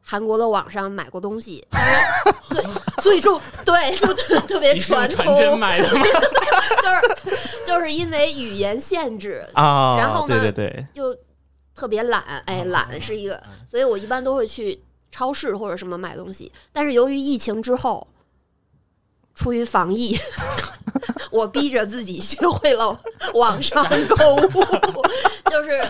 Speaker 2: 韩国的网上买过东西，当然最最重对就特特别传统，
Speaker 3: 买的吗？[laughs]
Speaker 2: 就是就是因为语言限制，
Speaker 1: 啊，
Speaker 2: 然后呢
Speaker 1: 对对对，
Speaker 2: 又特别懒，哎，
Speaker 3: 哦
Speaker 2: 懒是一个
Speaker 3: 嗯，
Speaker 2: 所以我一般都会去超市或者什么买东西。但是由于疫情之后，出于防疫，[laughs] 我逼着自己学会了网上购物，[laughs] 就是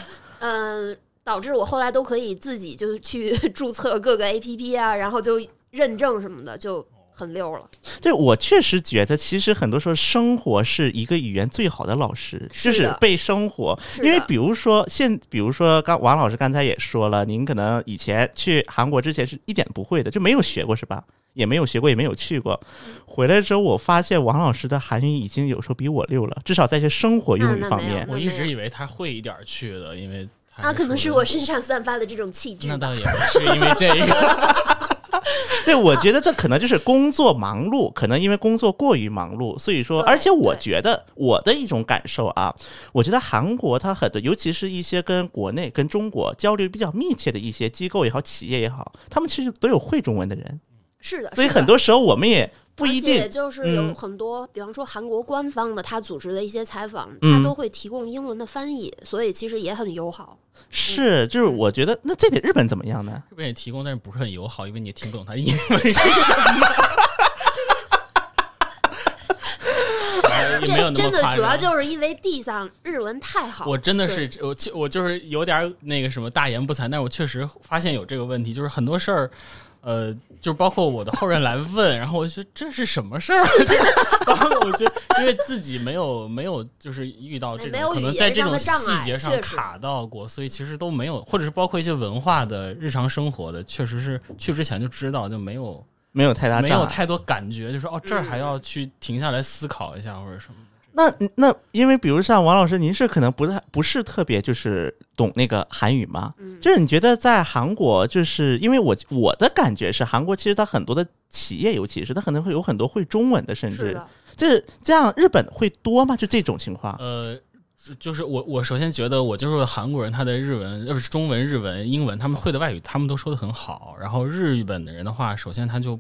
Speaker 2: 嗯、导致我后来都可以自己就去 [laughs] 注册各个 APP 啊，然后就认证什么的，就很溜了。
Speaker 1: 对我确实觉得，其实很多时候生活是一个语言最好的老师，就是被生活。因为比如说现，比如说刚王老师刚才也说了，您可能以前去韩国之前是一点不会的，就没有学过是吧？也没有学过，也没有去过。回来之后，我发现王老师的韩语已经有时候比我溜了，至少在这生活用语方面。
Speaker 3: 我一直以为他会一点儿去的，因为他
Speaker 2: 那可能是我身上散发的这种气质。
Speaker 3: 那倒也不是因为这个。[laughs]
Speaker 1: 对，我觉得这可能就是工作忙碌，可能因为工作过于忙碌，所以说，而且我觉得我的一种感受啊，我觉得韩国它很多，尤其是一些跟国内、跟中国交流比较密切的一些机构也好、企业也好，他们其实都有会中文的人，
Speaker 2: 是的，
Speaker 1: 所以很多时候我们也不一
Speaker 2: 而且
Speaker 1: 定。
Speaker 2: 就是有
Speaker 1: 嗯
Speaker 2: 很多，比方说韩国官方的他组织的一些采访，
Speaker 1: 嗯
Speaker 2: 他都会提供英文的翻译，所以其实也很友好。
Speaker 1: 是，就是我觉得那这点日本怎么样呢？
Speaker 3: 日本也提供，但是不是很友好，因为你也听不懂他英文是什么。
Speaker 2: 这真的。主要就是因为地上日文太好，
Speaker 3: 我真的是我就我就是有点那个什么大言不惭，但是我确实发现有这个问题，就是很多事儿，呃，就包括我的后人来问，然后我就觉得这是什么事儿，[laughs] [laughs] 然后我就因为自己没有没有就是遇到这种可能在这种细节上卡到过，所以其实都没有，或者是包括一些文化的日常生活的，确实是去之前就知道就没有
Speaker 1: 没有太大。
Speaker 3: 没有太多感觉，就说哦这儿还
Speaker 2: 嗯
Speaker 3: 要去停下来思考一下或者什么。
Speaker 1: 那那因为比如像王老师，您是可能不太不是特别就是懂那个韩语吗？
Speaker 2: 嗯
Speaker 1: 就是你觉得在韩国，就是因为我我的感觉是，韩国其实它很多的企业，尤其是它可能会有很多会中文的，甚至就
Speaker 2: 是的，
Speaker 1: 这这样日本会多吗？就这种情况？
Speaker 3: 呃，就就是我我首先觉得我接触的韩国人，他的日文呃不是中文、日文、英文，他们会的外语他们都说的很好。然后日本的人的话，首先他就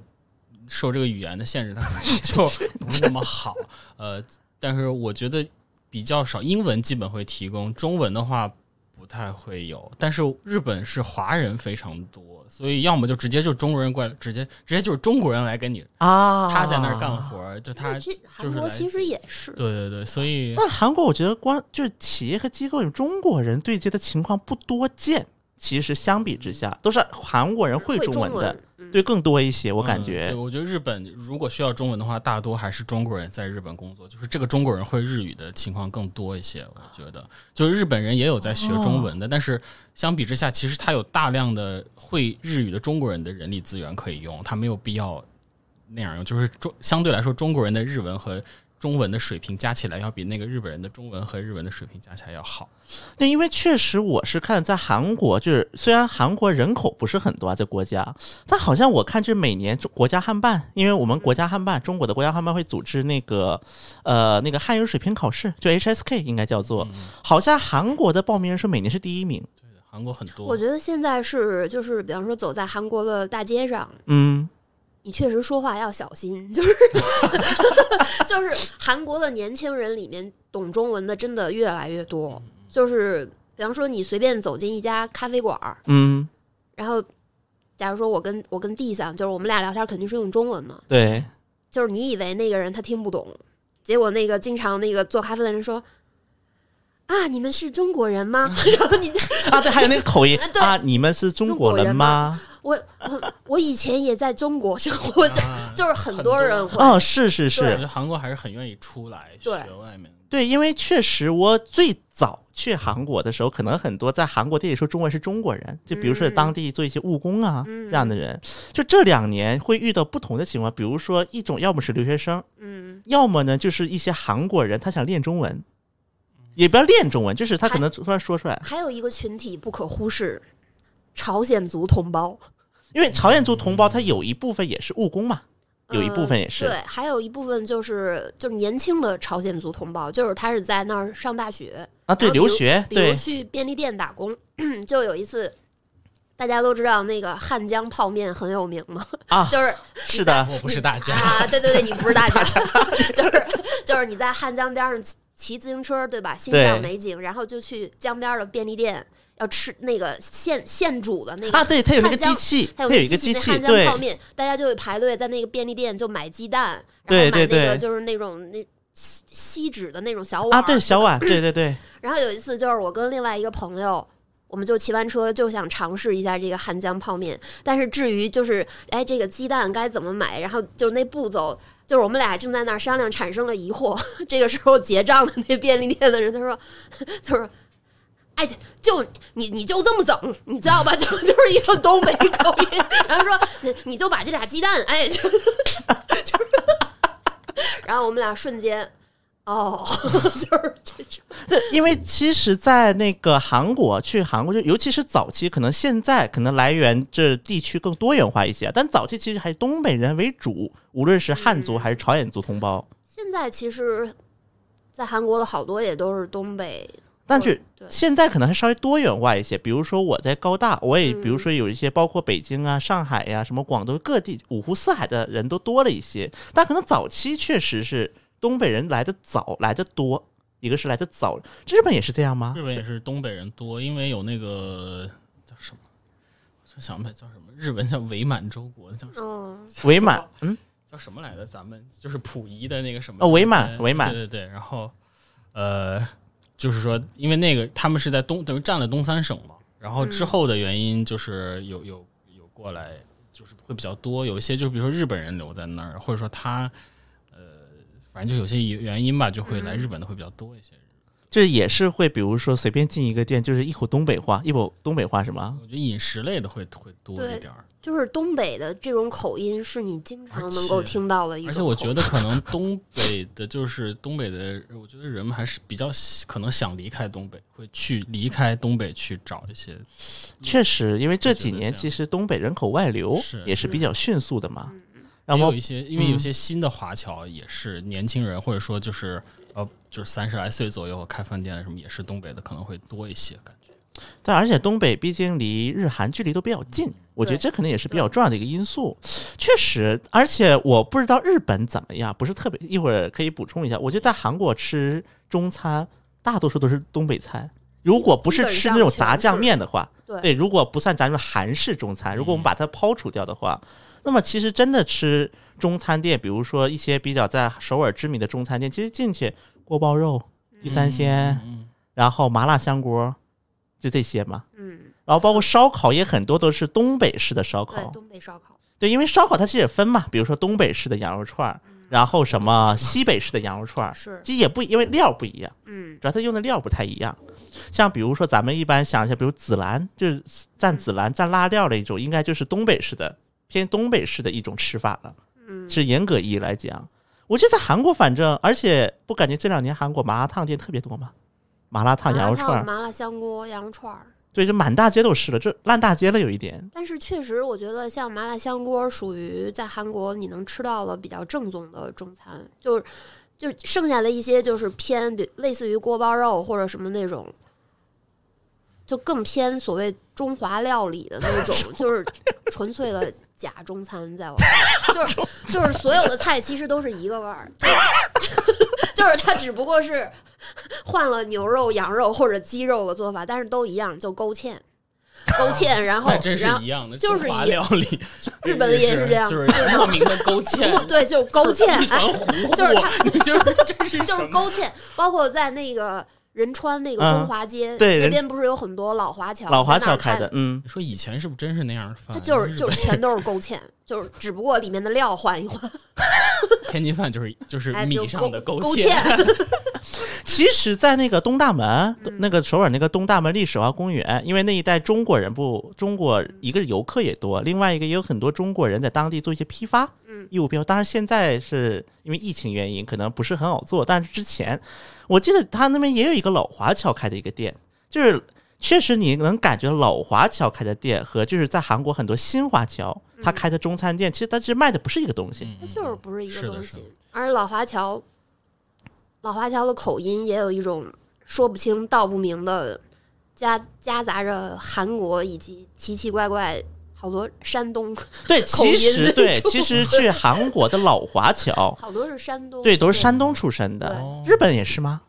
Speaker 3: 受这个语言的限制，他可能就 [laughs] 不是那么好。呃，但是我觉得比较少，英文基本会提供，中文的话不太会有。但是日本是华人非常多，所以要么就直接就中国人过来，直接直接就是中国人来跟你，
Speaker 1: 啊
Speaker 3: 他在那儿干活儿，就他就是
Speaker 2: 韩国其实也是，
Speaker 3: 对对对，所以
Speaker 1: 但韩国我觉得光就是企业和机构有中国人对接的情况不多见，其实相比之下都是韩国人会
Speaker 2: 会
Speaker 1: 中文的，对更多一些，我感
Speaker 3: 嗯
Speaker 1: 觉
Speaker 3: 对，。我觉得日本如果需要中文的话，大多还是中国人在日本工作，就是这个中国人会日语的情况更多一些。我觉得，就是日本人也有在学中文的，但是相比之下，其实他有大量的会日语的中国人的人力资源可以用，他没有必要那样用。就是中相对来说，中国人的日文和中文的水平加起来，要比那个日本人的中文和日文的水平加起来要好。
Speaker 1: 那，因为确实我是看在韩国，就是虽然韩国人口不是很多啊，在国家，但好像我看就是每年中国家汉办，因为我们国家汉办，中国的国家汉办会组织那个呃那个汉语水平考试，就 HSK 应该叫做，好像韩国的报名人数每年是第一名。
Speaker 3: 韩国很多，
Speaker 2: 我觉得现在是就是，比方说走在韩国的大街上，
Speaker 1: 嗯，
Speaker 2: 你确实说话要小心，就是 [laughs] 就是韩国的年轻人里面懂中文的真的越来越多，就是比方说你随便走进一家咖啡馆儿，
Speaker 1: 嗯，
Speaker 2: 然后假如说我跟我跟地上，就是我们俩聊天肯定是用中文嘛，
Speaker 1: 对，
Speaker 2: 就是你以为那个人他听不懂，结果那个经常那个做咖啡的人说。啊，你们是中国人吗？[laughs] 然后你
Speaker 1: 啊，对，还有那个口音 [laughs]
Speaker 2: 对
Speaker 1: 啊，你们是中国人吗？
Speaker 2: 我我我以前也在中国生活，就
Speaker 3: 啊 [laughs]
Speaker 2: 就是很多人会，
Speaker 1: 哦，是是
Speaker 3: 我
Speaker 1: 是
Speaker 3: 觉，得韩国还是很愿意出来学外面。
Speaker 1: 对，因为确实我最早去韩国的时候，可能很多在韩国店里说中文是中国人，就比如说
Speaker 2: 嗯。
Speaker 1: 当地做一些务工啊、
Speaker 2: 嗯。
Speaker 1: 这样的人。就这两年会遇到不同的情况，比如说一种要么是留学生，
Speaker 2: 嗯，
Speaker 1: 要么呢就是一些韩国人他想练中文，也不要练中文，就是他可能突然说出来，
Speaker 2: 还有一个群体不可忽视，朝鲜族同胞，
Speaker 1: 因为朝鲜族同胞他有一部分也是务工嘛，有一部分也是
Speaker 2: 呃对，还有一部分就是就是年轻的朝鲜族同胞，就是他是在那儿上大学，
Speaker 1: 啊，对，留学，
Speaker 2: 比如
Speaker 1: 对
Speaker 2: 去便利店打工，[clears throat] 就有一次。大家都知道那个汉江泡面很有名嘛，
Speaker 1: 啊，
Speaker 2: 就是
Speaker 1: 是的，
Speaker 3: 我不是大家，
Speaker 2: 啊，对对对，你不是大家 [laughs] [laughs] 就是就是你在汉江边上骑骑自行车，对吧？欣赏美景，然后就去江边的便利店，要吃那个现现煮的那个
Speaker 1: 啊，对，他有那个机器，
Speaker 2: 还有
Speaker 1: 一个机器，
Speaker 2: 汉江泡面，大家就会排队在那个便利店就买鸡蛋，然
Speaker 1: 对
Speaker 2: 后买那
Speaker 1: 对对
Speaker 2: 个就是那种那锡锡纸的那种小碗
Speaker 1: 啊，对，小碗，对对对，[laughs]
Speaker 2: 然后有一次就是我跟另外一个朋友。我们就骑完车就想尝试一下这个汉江泡面，但是至于就是哎这个鸡蛋该怎么买，然后就是那步骤，就是我们俩正在那儿商量，产生了疑惑。[laughs] 这个时候结账的那便利店的人他说，他说。[laughs] 哎，就你你就这么整，你知道吧？就 [laughs] 就是一个东北口音，然后说你你就把这俩鸡蛋，哎，就 [laughs] 就是，然后我们俩瞬间，哦，[laughs] 就是这种，
Speaker 1: 对，因为其实，在那个韩国去韩国，就尤其是早期，可能现在可能来源这地区更多元化一些，但早期其实还是东北人为主，无论是汉族还是朝鲜族同胞。
Speaker 2: 现在其实，在韩国的好多也都是东北，
Speaker 1: 但
Speaker 2: 是
Speaker 1: 现在可能还稍微多元化一些，比如说我在高大，我也
Speaker 2: 嗯
Speaker 1: 比如说有一些包括北京啊、上海呀、什么广东各地五湖四海的人都多了一些，但可能早期确实是东北人来的早，来的多。一个是来的早，日本也是这样吗
Speaker 3: 日？本也是东北人多，因为有那个叫什么，我就想不起来叫什么，日本叫伪满洲国，叫什么
Speaker 2: 嗯
Speaker 1: 伪满，[laughs] 嗯，
Speaker 3: 叫什么来着？咱们就是溥仪的那个什么
Speaker 1: 哦伪满伪满
Speaker 3: 对对对。然后呃，就是说，因为那个他们是在东等于占了东三省嘛，然后之
Speaker 2: 嗯
Speaker 3: 后的原因就是有有有过来，就是会比较多，有一些就比如说日本人留在那儿，或者说他呃，反正就有些原因吧，就会来
Speaker 2: 嗯
Speaker 3: 日本的会比较多一些。
Speaker 1: 就是也是会，比如说随便进一个店，就是一口东北话，一口东北话是吗？
Speaker 3: 我觉得饮食类的会会多一点儿，
Speaker 2: 就是东北的这种口音是你经常能够听到的一种口音，
Speaker 3: 而且我觉得可能东北的，就是东北的，我觉得人们还是比较喜可能想离开东北，会去离开东北去找一些。
Speaker 1: 确实，因为这几年其实东北人口外流也是比较迅速的嘛。
Speaker 2: 嗯
Speaker 1: 然后
Speaker 3: 也有一些，因为有
Speaker 1: 嗯
Speaker 3: 些新的华侨也是年轻人，或者说就是呃，就是三十来岁左右开饭店什么，也是东北的可能会多一些感觉。
Speaker 1: 但而且东北毕竟离日韩距离都比较近，我觉得这可能也是比较重要的一个因素。确实，而且我不知道日本怎么样，不是特别，一会儿可以补充一下。我觉得在韩国吃中餐，大多数都是东北菜。如果不是吃那种炸酱面的话，
Speaker 2: 对
Speaker 1: 对，如果不算咱们韩式中餐，如果我们把它抛除掉的话，那么其实真的吃中餐店，比如说一些比较在首尔知名的中餐店，其实进去锅包肉、地三鲜，
Speaker 3: 嗯，
Speaker 1: 然后麻辣香锅，就这些嘛。
Speaker 2: 嗯，
Speaker 1: 然后包括烧烤也很多都是东北式的烧烤，
Speaker 2: 东北烧烤，
Speaker 1: 对，因为烧烤它其实也分嘛，比如说东北式的羊肉串儿，然后什么西北式的羊肉串儿，
Speaker 2: 是
Speaker 1: 其实也不因为料不一样，
Speaker 2: 嗯
Speaker 1: 主要它用的料不太一样。像比如说咱们一般想一下，比如紫兰，就是蘸紫兰蘸辣料的一种，应该就是东北式的偏东北式的一种吃法了。
Speaker 2: 嗯，
Speaker 1: 是严格意义来讲，我觉得在韩国，反正而且不感觉这两年韩国麻辣烫店特别多吗？麻辣烫、羊肉串儿，
Speaker 2: 麻辣香锅、羊肉串儿。
Speaker 1: 对，就满大街都是了，这烂大街了有一点。
Speaker 2: 但是确实，我觉得像麻辣香锅属于在韩国你能吃到的比较正宗的中餐，就是就是剩下的一些就是偏比类似于锅包肉或者什么那种，就更偏所谓中华料理的那种，[laughs] 就是纯粹的假中餐，在我看，就是就是所有的菜其实都是一个味儿，就是就是它只不过是换了牛肉、羊肉或者鸡肉的做法，但是都一样，就勾芡。勾芡，然后 [laughs]
Speaker 3: 真是
Speaker 2: 然后
Speaker 3: 一样的，
Speaker 2: 就是
Speaker 3: 料理，
Speaker 2: 日本也是这样
Speaker 3: 就是
Speaker 2: 对
Speaker 3: 莫名的勾芡，[laughs]
Speaker 2: 对，就 [laughs] 是勾芡，就是它
Speaker 3: 就是
Speaker 2: 就是勾芡，包括在那个仁川那个
Speaker 1: 嗯。
Speaker 2: 中华街、
Speaker 1: 对
Speaker 2: 那边不是有很多老华侨，
Speaker 1: 老华侨开的，，嗯，
Speaker 3: 你说以前是不是真是那样饭？
Speaker 2: 它就是 [laughs] 就是全都是勾芡，就是只不过里面的料换一换，[laughs]
Speaker 3: 天津饭就是就是米上的
Speaker 2: 勾
Speaker 3: 芡，
Speaker 2: 芡，[laughs]
Speaker 1: 其实，在那个东大门，
Speaker 2: 嗯。
Speaker 1: 那个首尔那个东大门历史文化公园，因为那一带中国人不，中国一个游客也多，另外一个也有很多中国人在当地做一些批发，
Speaker 2: 嗯。
Speaker 1: 义务批发。当然，现在是因为疫情原因，可能不是很好做，但是之前我记得他那边也有一个老华侨开的一个店，就是确实你能感觉老华侨开的店和就是在韩国很多新华侨他开的中餐店，其实他其实卖的不是一个东西。
Speaker 3: 嗯
Speaker 2: 它就是不是一个东西。而老华侨，老华侨的口音也有一种说不清道不明的，夹夹杂着韩国以及奇奇怪怪好多山东，
Speaker 1: 对，[laughs] 其实对，其实去韩国的老华侨，[laughs]
Speaker 2: 好多是山东，
Speaker 1: 对，都是山东出身的。
Speaker 3: 哦
Speaker 1: 日本也是吗？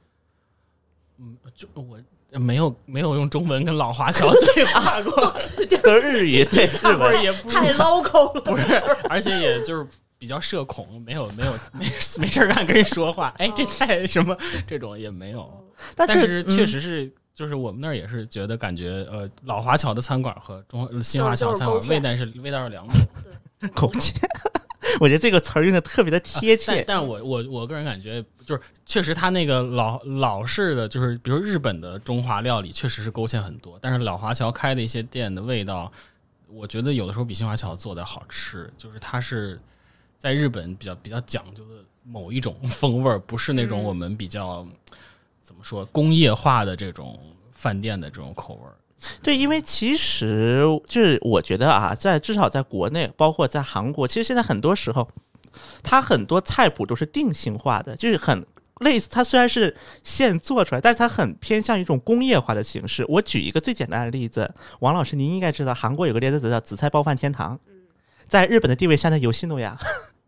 Speaker 3: 嗯就我没有没有用中文跟老华侨对话过，[laughs]
Speaker 1: 都是日语，对，日
Speaker 3: 不
Speaker 1: 本
Speaker 3: 也不
Speaker 2: 太 local 了。
Speaker 3: 不是，而且也就是比较社恐，没有没有没没事儿干跟人说话，哎，这菜什么这种也没有。
Speaker 1: 但
Speaker 3: 但是确
Speaker 1: 嗯
Speaker 3: 实是，就是我们那儿也是觉得感觉，呃，老华侨的餐馆和中新华侨餐馆味道是味道是两种。
Speaker 1: 苟且，[laughs] 我觉得这个词儿用的特别的贴
Speaker 3: 但
Speaker 1: 切。
Speaker 3: 但我我我个人感觉，就是确实他那个老老式的，就是比如日本的中华料理，确实是勾芡很多。但是老华侨开的一些店的味道，我觉得有的时候比新华侨做的好吃。就是它是在日本比较比较讲究的某一种 [laughs] 风味儿，不是那种
Speaker 2: 嗯
Speaker 3: 我们比较、说工业化的这种饭店的这种口味儿。
Speaker 1: 对，因为其实就是我觉得啊，在至少在国内，包括在韩国，其实现在很多时候，它很多菜谱都是定性化的，就是很类似。它虽然是现做出来，但是它很偏向于一种工业化的形式。我举一个最简单的例子，王老师您应该知道，韩国有个连锁叫紫菜包饭天堂，在日本的地位相当于游戏诺亚，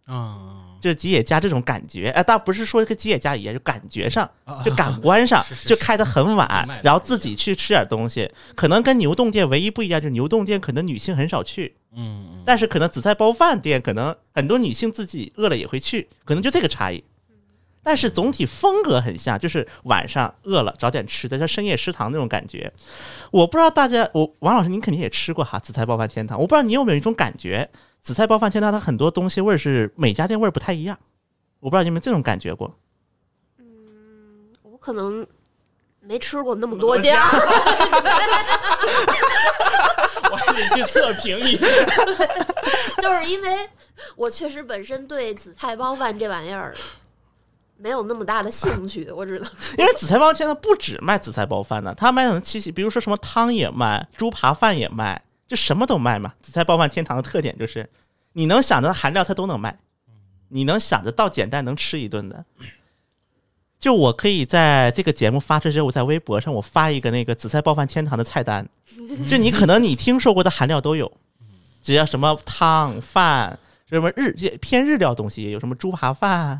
Speaker 3: 啊，[laughs]
Speaker 1: 就是吉野家这种感觉，哎，倒不是说跟吉野家一样，就感觉上，
Speaker 3: 啊
Speaker 1: 就感官上 [laughs] 就开得很晚然后自己去吃点东西，可能跟牛洞店唯一不一样就是牛洞店可能女性很少去，
Speaker 3: 嗯嗯，
Speaker 1: 但是可能紫菜包饭店可能很多女性自己饿了也会去，可能就这个差异。但是总体风格很像，就是晚上饿了找点吃的，像深夜食堂那种感觉。我不知道大家，我王老师您肯定也吃过哈紫菜包饭天堂，我不知道你有没有一种感觉，紫菜包饭天堂它很多东西味儿是每家店味儿不太一样，我不知道你有没有这种感觉过。
Speaker 2: 嗯我可能没吃过那么多家，[laughs]
Speaker 3: 我还得去测评一下。[laughs]
Speaker 2: 就是因为我确实本身对紫菜包饭这玩意儿没有那么大的兴趣，我知道 [laughs]
Speaker 1: 因为紫菜包现在不止卖紫菜包饭呢，他卖很多七七，比如说什么汤也卖，猪扒饭也卖，就什么都卖嘛。紫菜包饭天堂的特点就是，你能想到的含料它都能卖，你能想得到简单能吃一顿的。就我可以在这个节目发出之后，我在微博上我发一个那个紫菜包饭天堂的菜单，就你可能你听说过的含料都有，只要什么汤饭，什么日偏日料东西有，什么猪扒饭，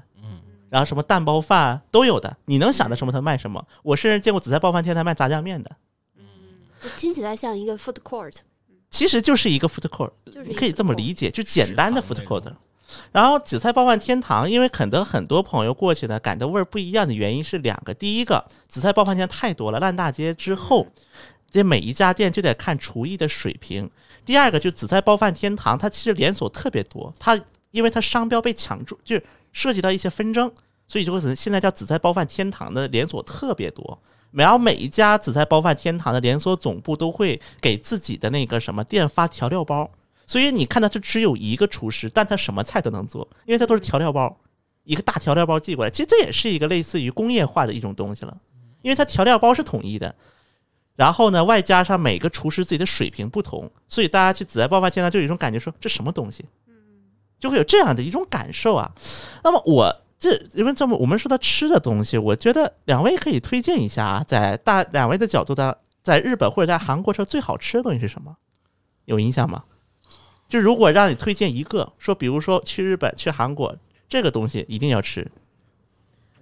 Speaker 1: 然后什么蛋包饭都有的，你能想到什么它卖什么。我甚至见过紫菜包饭天堂卖炸酱面的，
Speaker 2: 就听起来像一个 food court，
Speaker 1: 其实就是一个 food court，你可以这么理解，就简单的 food court。然后紫菜包饭天堂，因为肯德很多朋友过去呢，感到味儿不一样的原因是两个。第一个，紫菜包饭店太多了，烂大街之后，这每一家店就得看厨艺的水平。第二个，就紫菜包饭天堂，它其实连锁特别多，它因为它商标被抢注，就涉及到一些纷争，所以就会现在叫紫菜包饭天堂的连锁特别多。然后每一家紫菜包饭天堂的连锁总部都会给自己的那个什么店发调料包，所以你看到它只有一个厨师，但他什么菜都能做，因为它都是调料包，一个大调料包寄过来。其实这也是一个类似于工业化的一种东西了，因为它调料包是统一的。然后呢，外加上每个厨师自己的水平不同，所以大家去紫菜包饭天堂就有一种感觉说这什么东西，就会有这样的一种感受啊。那么我这因为这么我们说到吃的东西，我觉得两位可以推荐一下啊，在大两位的角度的，在日本或者在韩国吃最好吃的东西是什么？有印象吗？就如果让你推荐一个，说比如说去日本、去韩国，这个东西一定要吃。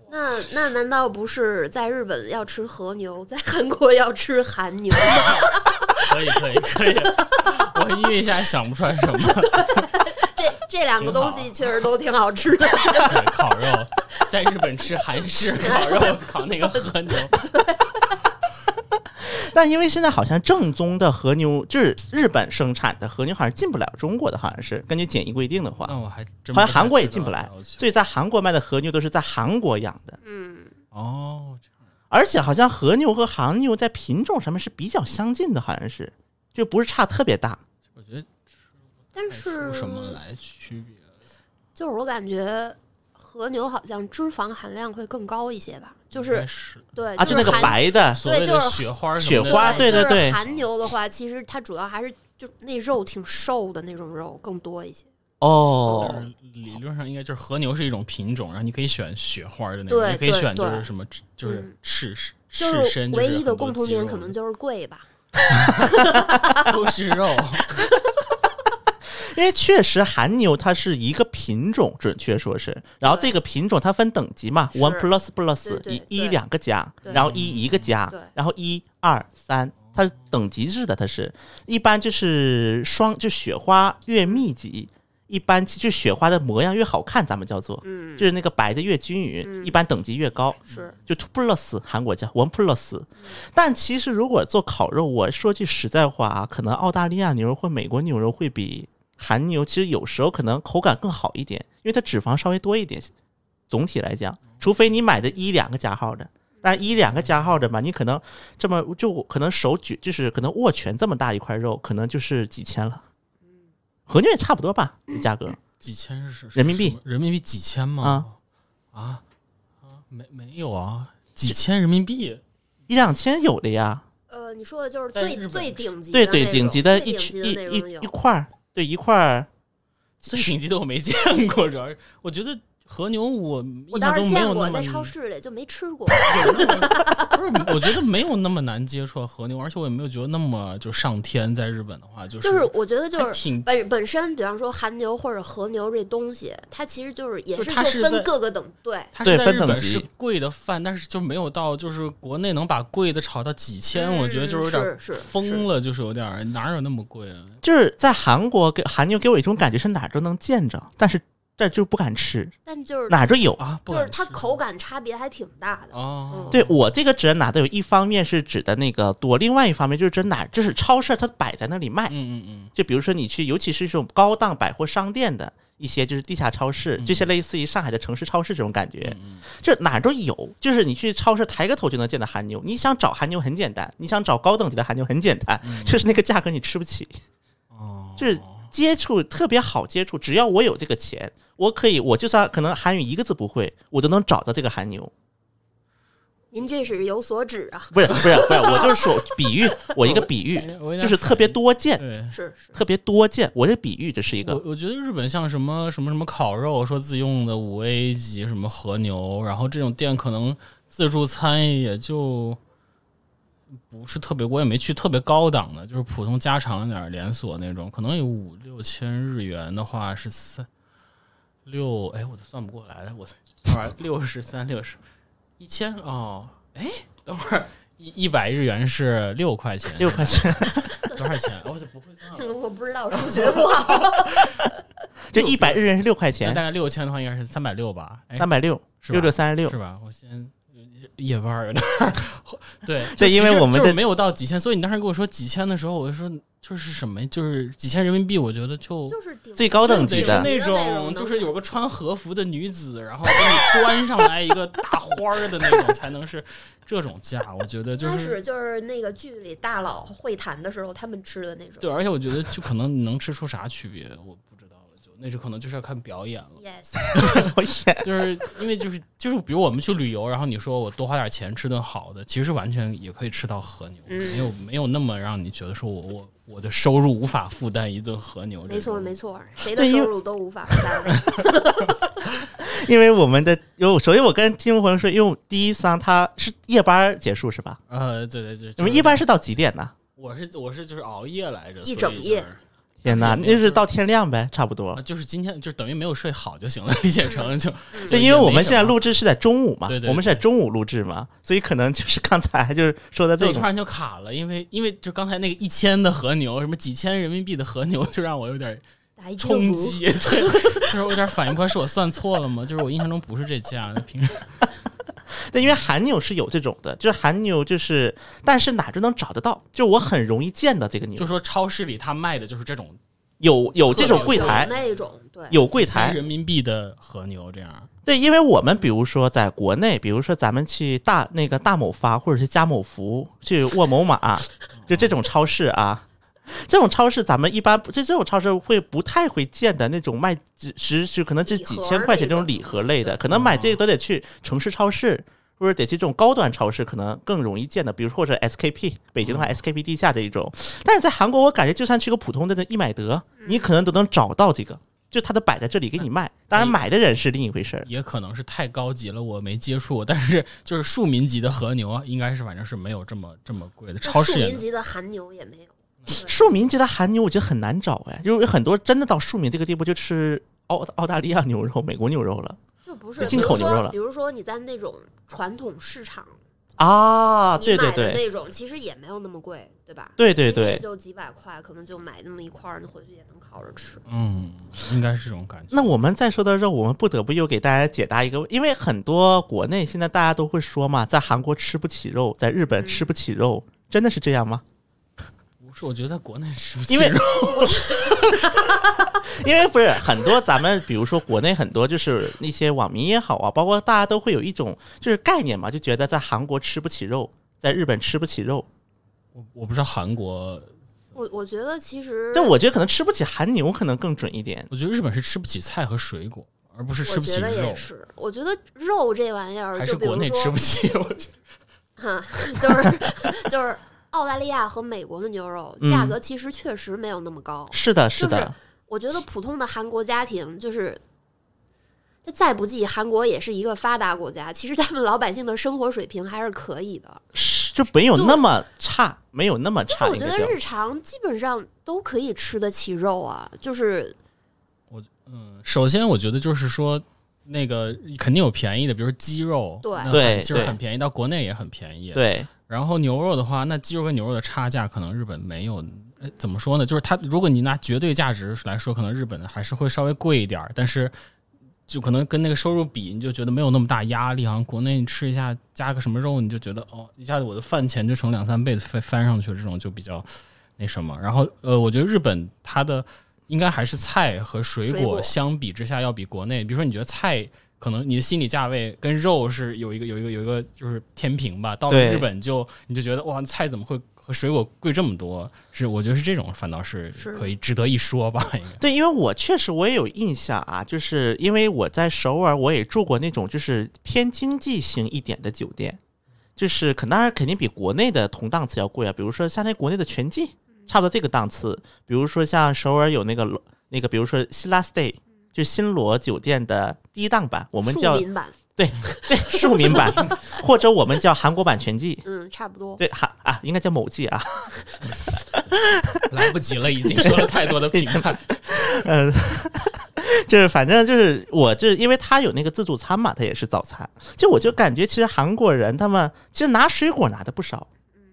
Speaker 2: 那那难道不是在日本要吃和牛，在韩国要吃韩牛吗？[laughs]
Speaker 3: 可以可以可以，我因为一下想不出来什么。
Speaker 2: 这这两个东西确实都挺好吃的。
Speaker 3: 烤肉，在日本吃韩式 [laughs] 烤肉，烤那个和牛。[laughs]
Speaker 1: 但因为现在好像正宗的和牛就是日本生产的和牛，好像进不了中国的，好像是根据检疫规定的话，
Speaker 3: 那我还真
Speaker 1: 好像韩国也进不来。所以在韩国卖的和牛都是在韩国养的，
Speaker 2: 嗯，
Speaker 3: 哦，
Speaker 1: 而且好像和牛和韩牛在品种上面是比较相近的，好像是就不是差特别大。
Speaker 3: 我觉得
Speaker 2: 但是
Speaker 3: 什么来区别？
Speaker 2: 就是我感觉和牛好像脂肪含量会更高一些吧，就是
Speaker 3: 是
Speaker 2: 对，
Speaker 1: 啊，就那个白的，
Speaker 3: 所谓的
Speaker 2: 就是
Speaker 3: 雪花什
Speaker 1: 雪花对对
Speaker 2: 就是
Speaker 1: 对
Speaker 2: 韩牛的话，其实它主要还是就那肉挺瘦的那种肉更多一些。
Speaker 1: 哦
Speaker 3: 理论上应该就是和牛是一种品种，然后你可以选雪花的那种，
Speaker 2: 对
Speaker 3: 也可以选就是什么就是
Speaker 2: 嗯
Speaker 3: 赤赤
Speaker 2: 就是
Speaker 3: 赤身，
Speaker 2: 唯一的共同点可能就是贵吧。[laughs]
Speaker 3: 都是肉。[laughs] [laughs]
Speaker 1: 因为确实韩牛它是一个品种，准确说是，然后这个品种它分等级嘛，one plus plus 一一两个加，然后一一个加，然后一二三，它是等级制的，它是。一般就是双就雪花越密集，一般就雪花的模样越好看，咱们叫做，
Speaker 2: 嗯，
Speaker 1: 就是那个白的越均匀，
Speaker 2: 嗯
Speaker 1: 一般等级越高。
Speaker 2: 是。
Speaker 1: 就 two plus 韩国叫 one plus，但其实如果做烤肉，我说句实在话啊，可能澳大利亚牛肉或美国牛肉会比韩牛其实有时候可能口感更好一点，因为它脂肪稍微多一点。总体来讲，除非你买的一两个加号的，但一两个加号的吧，你可能这么就可能手举就是可能握拳这么大一块肉，可能就是几千了。和牛也差不多吧，这价格。[clears throat]
Speaker 3: 几千是
Speaker 1: 人民币
Speaker 3: 人民币几千吗？啊啊，没没有啊，几千人民币。
Speaker 1: 一两千有的呀，
Speaker 2: 呃，你说的就是最最顶级的
Speaker 1: 对，对，顶级的一区一一一块儿，对一块儿，
Speaker 3: 最顶级的我没见过，主要是我觉得和牛我印
Speaker 2: 我倒是
Speaker 3: 象中没有
Speaker 2: 见过，
Speaker 3: 那么
Speaker 2: 在超市里就没吃过。[laughs]
Speaker 3: 不是，我觉得没有那么难接触和牛，而且我也没有觉得那么就上天。在日本的话，就是
Speaker 2: 就是我觉得就是
Speaker 3: 挺
Speaker 2: 本本身，比方说韩牛或者和牛这东西，它其实就是也
Speaker 3: 是
Speaker 2: 是就分各个等对。
Speaker 3: 它
Speaker 1: 对
Speaker 3: 是在日本
Speaker 1: 分等级
Speaker 3: 是贵的饭，但是就没有到就是国内能把贵的炒到几千，我觉得就是有点
Speaker 2: 嗯是是
Speaker 3: 疯了，就是有点哪有那么贵啊？
Speaker 1: 就是在韩国给韩牛给我一种感觉是哪儿都能见着，但是这就是不敢吃，
Speaker 2: 但就是
Speaker 1: 哪儿都有。
Speaker 3: 啊，不
Speaker 2: 就是它口感差别还挺大的。
Speaker 3: 哦
Speaker 2: 嗯，
Speaker 1: 对我这个指的哪都有，一方面是指的那个多，另外一方面就是指哪儿就是超市它摆在那里卖。
Speaker 3: 嗯嗯嗯，
Speaker 1: 就比如说你去，尤其是这种高档百货商店的一些就是地下超市，
Speaker 3: 嗯
Speaker 1: 这些类似于上海的城市超市这种感觉，
Speaker 3: 嗯嗯
Speaker 1: 就是哪儿都有。就是你去超市抬个头就能见到韩牛，你想找韩牛很简单，你想找高等级的韩牛很简单，就是那个价格你吃不起。
Speaker 3: 哦，
Speaker 1: 就是接触特别好接触，只要我有这个钱，我可以，我就算可能韩语一个字不会，我都能找到这个韩牛。
Speaker 2: 您这是有所指啊，
Speaker 1: 不是不是 [laughs] 不是，我就是说比喻，[laughs] 我一个比喻，就是特别多见，
Speaker 3: 对。
Speaker 2: 是是，
Speaker 1: 特别多见。我这比喻这是一个，
Speaker 3: 我我觉得日本像什么什么什么烤肉，说自用的五 A 级什么和牛，然后这种店可能自助餐也就不是特别，我也没去特别高档的，就是普通家常一点儿连锁那种，可能有五六千日元的话是三六，哎，我都算不过来了，我等会儿六十三六十一千哦，哎，等会儿一一百日元是六块钱，
Speaker 1: 六块钱，
Speaker 3: 多少钱？哦我就不会算了。
Speaker 2: 我不知道数学不好。
Speaker 1: 就一百日元是六块
Speaker 3: 那
Speaker 1: 钱
Speaker 3: 大，概六千的话，应该是三百六吧？哎
Speaker 1: 三百六，六六三十六
Speaker 3: 是。吧？我先夜班有点儿对
Speaker 1: 对因为我们的
Speaker 3: 就是没有到几千，所以你当时跟我说几千的时候，我就说就是什么，就是几千人民币，我觉得就
Speaker 2: 就是
Speaker 1: 最高等级的
Speaker 3: 那种，就是有个穿和服的女子，然后给你端上来一个大花儿的那种，才能是这种价。[laughs] 我觉得就
Speaker 2: 开
Speaker 3: 是
Speaker 2: 就是那个剧里大佬会谈的时候，他们吃的那种。
Speaker 3: 对，而且我觉得就可能能吃出啥区别，我那是可能就是要看表演了。[laughs] [laughs] 就是因为就是就是，比如我们去旅游，然后你说我多花点钱吃顿好的，其实完全也可以吃到和牛，
Speaker 2: 嗯
Speaker 3: 没有没有那么让你觉得说我我我的收入无法负担一顿和牛。
Speaker 2: 没错没
Speaker 3: 错，
Speaker 2: 谁的收入都无法负担。[laughs]
Speaker 1: 因为我们的有，首先我跟听众朋友说，因为第一桑他是夜班结束是吧？
Speaker 3: 呃，对对对，
Speaker 1: 你们一般是到几点呢？
Speaker 3: 我是我是就是熬夜来着，
Speaker 2: 一整夜
Speaker 3: 就是
Speaker 1: 天哪，
Speaker 3: 但是也没有
Speaker 1: 那就是到天亮呗，差不多
Speaker 3: 啊。就是今天就等于没有睡好就行了，理解成就 [laughs]
Speaker 1: 就，因为我们现在录制是在中午嘛，
Speaker 3: 对对
Speaker 1: 我们是在中午录制嘛，所以可能就是刚才就是说的这
Speaker 3: 个，突然就卡了，因为因为就刚才那个一千的和牛，什么几千人民币的和牛，就让我有点冲击，对，[laughs] 就是我有点反应不过来，是我算错了吗？就是我印象中不是这价，那平时
Speaker 1: 对，因为韩牛是有这种的，就是韩牛就是，但是哪都能找得到，就我很容易见到这个牛，
Speaker 3: 就说超市里他卖的就是这种
Speaker 1: 有有这种柜台
Speaker 2: 有，那种对，
Speaker 1: 有柜台，
Speaker 3: 人民币的和牛这样。
Speaker 1: 对，因为我们比如说在国内，比如说咱们去大那个大某发或者是家某福去沃某马，就这种超市啊，这种超市咱们一般就这种超市会不太会见的那种卖只十就可能只几千块钱这种礼盒类的，可能买这个都得去城市超市。或者得去这种高端超市，可能更容易见的，比如或者 SKP，北京的话 SKP 地下这一种。但是在韩国，我感觉就算去个普通的那易买得，你可能都能找到这个，就它都摆在这里给你卖。当然，买的人是另一回事儿。
Speaker 3: 也可能是太高级了，我没接触。但是就是庶民级的和牛啊，应该是反正是没有这么这么贵的。超市
Speaker 2: 庶民级的韩牛也没有。对
Speaker 1: 庶民级的韩牛，我觉得很难找哎，因为很多真的到庶民这个地步，就吃澳澳大利亚牛肉、美国牛肉了
Speaker 2: 就不是
Speaker 1: 就进口牛肉了
Speaker 2: 比如说，比如说你在那种传统市场，
Speaker 1: 啊！对对对，
Speaker 2: 那种其实也没有那么贵，对吧？
Speaker 1: 对对对。
Speaker 2: 也就几百块，可能就买那么一块儿，你回去也能烤着吃。
Speaker 3: 嗯，应该是这种感觉。
Speaker 1: 那我们再说到肉，我们不得不又给大家解答一个，因为很多国内现在大家都会说嘛，在韩国吃不起肉，在日本吃不起肉，真的是这样吗？
Speaker 3: 不是，我觉得在国内吃不起
Speaker 1: 因为
Speaker 3: 肉。[laughs]
Speaker 1: 因为不是很多咱们，比如说国内很多就是那些网民也好啊，包括大家都会有一种就是概念嘛，就觉得在韩国吃不起肉，在日本吃不起肉。
Speaker 3: 我我不知道韩国，
Speaker 2: 我我觉得其实，
Speaker 1: 但我觉得可能吃不起韩牛可能更准一点。
Speaker 3: 我觉得日本是吃不起菜和水果，而不是吃
Speaker 2: 我
Speaker 3: 不起肉
Speaker 2: 觉得也。是。我觉得肉这玩意儿，
Speaker 3: 还
Speaker 2: 就是
Speaker 3: 国内吃不，起？我觉得
Speaker 2: 哈，[laughs] 就是就是澳大利亚和美国的牛肉
Speaker 1: 嗯
Speaker 2: 价格其实确实没有那么高。
Speaker 1: 是的，是
Speaker 2: 就是
Speaker 1: 的，
Speaker 2: 我觉得普通的韩国家庭就是。他再不济，韩国也是一个发达国家，其实他们老百姓的生活水平还是可以的。
Speaker 1: 是就没有那么差，没有那么差。
Speaker 2: 就是我觉得日常基本上都可以吃得起肉啊，就是我
Speaker 3: 嗯，首先我觉得就是说。那个肯定有便宜的，比如说鸡肉，
Speaker 2: 对
Speaker 1: 对
Speaker 3: 就是很便宜，到国内也很便宜。
Speaker 1: 对，
Speaker 3: 然后牛肉的话，那鸡肉跟牛肉的差价可能日本没有。怎么说呢？就是它，如果你拿绝对价值来说，可能日本的还是会稍微贵一点儿，但是就可能跟那个收入比，你就觉得没有那么大压力。好像国内你吃一下加个什么肉，你就觉得哦，一下子我的饭钱就成两三倍翻翻上去了，这种就比较那什么。然后呃，我觉得日本它的应该还是菜和水果相比之下要比国内，比如说你觉得菜。可能你的心理价位跟肉是有一个有一个有一个就是天平吧，到了日本就你就觉得哇，菜怎么会和水果贵这么多？是我觉得是这种，反倒是
Speaker 2: 是。
Speaker 3: 可以值得一说吧，[laughs] 应该。
Speaker 1: 对，因为我确实我也有印象啊，就是因为我在首尔，我也住过那种就是偏经济型一点的酒店，就是可当然肯定比国内的同档次要贵啊，比如说像那国内的全季，差不多这个档次，比如说像首尔有那个那个，比如说希拉 stay，就新罗酒店的低档版，我们
Speaker 2: 庶
Speaker 1: 叫
Speaker 2: 民版，
Speaker 1: 对庶民版，[laughs] 或者我们叫韩国版全季。
Speaker 2: 嗯，差不多。
Speaker 1: 对，韩啊，应该叫某季啊，[laughs]
Speaker 3: 来不及了，已经说了太多的评判。[laughs]
Speaker 1: 嗯，就是反正就是我就是因为他有那个自助餐嘛，他也是早餐。就我就感觉其实韩国人他们其实拿水果拿的不少，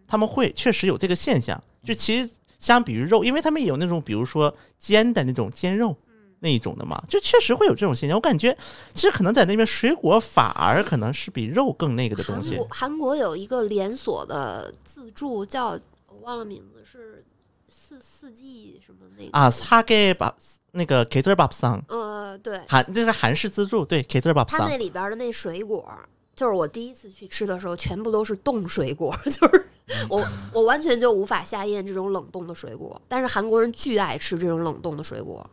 Speaker 1: 他们会确实有这个现象。就其实相比于肉，因为他们也有那种比如说煎的那种煎肉那一种的嘛，就确实会有这种现象。我感觉其实可能在那边水果反而可能是比肉更那个的东西
Speaker 2: 韩国有一个连锁的自助叫我忘了名字，是四四季什么那个
Speaker 1: 啊。他给把那个 k a t e r b a b 桑
Speaker 2: 呃，对，
Speaker 1: 韩这是韩式自助对 k a t e r b a b 桑
Speaker 2: 它那里边的那水果，就是我第一次去吃的时候，全部都是冻水果，[laughs] 就是我我完全就无法下咽这种冷冻的水果。但是韩国人巨爱吃这种冷冻的水果，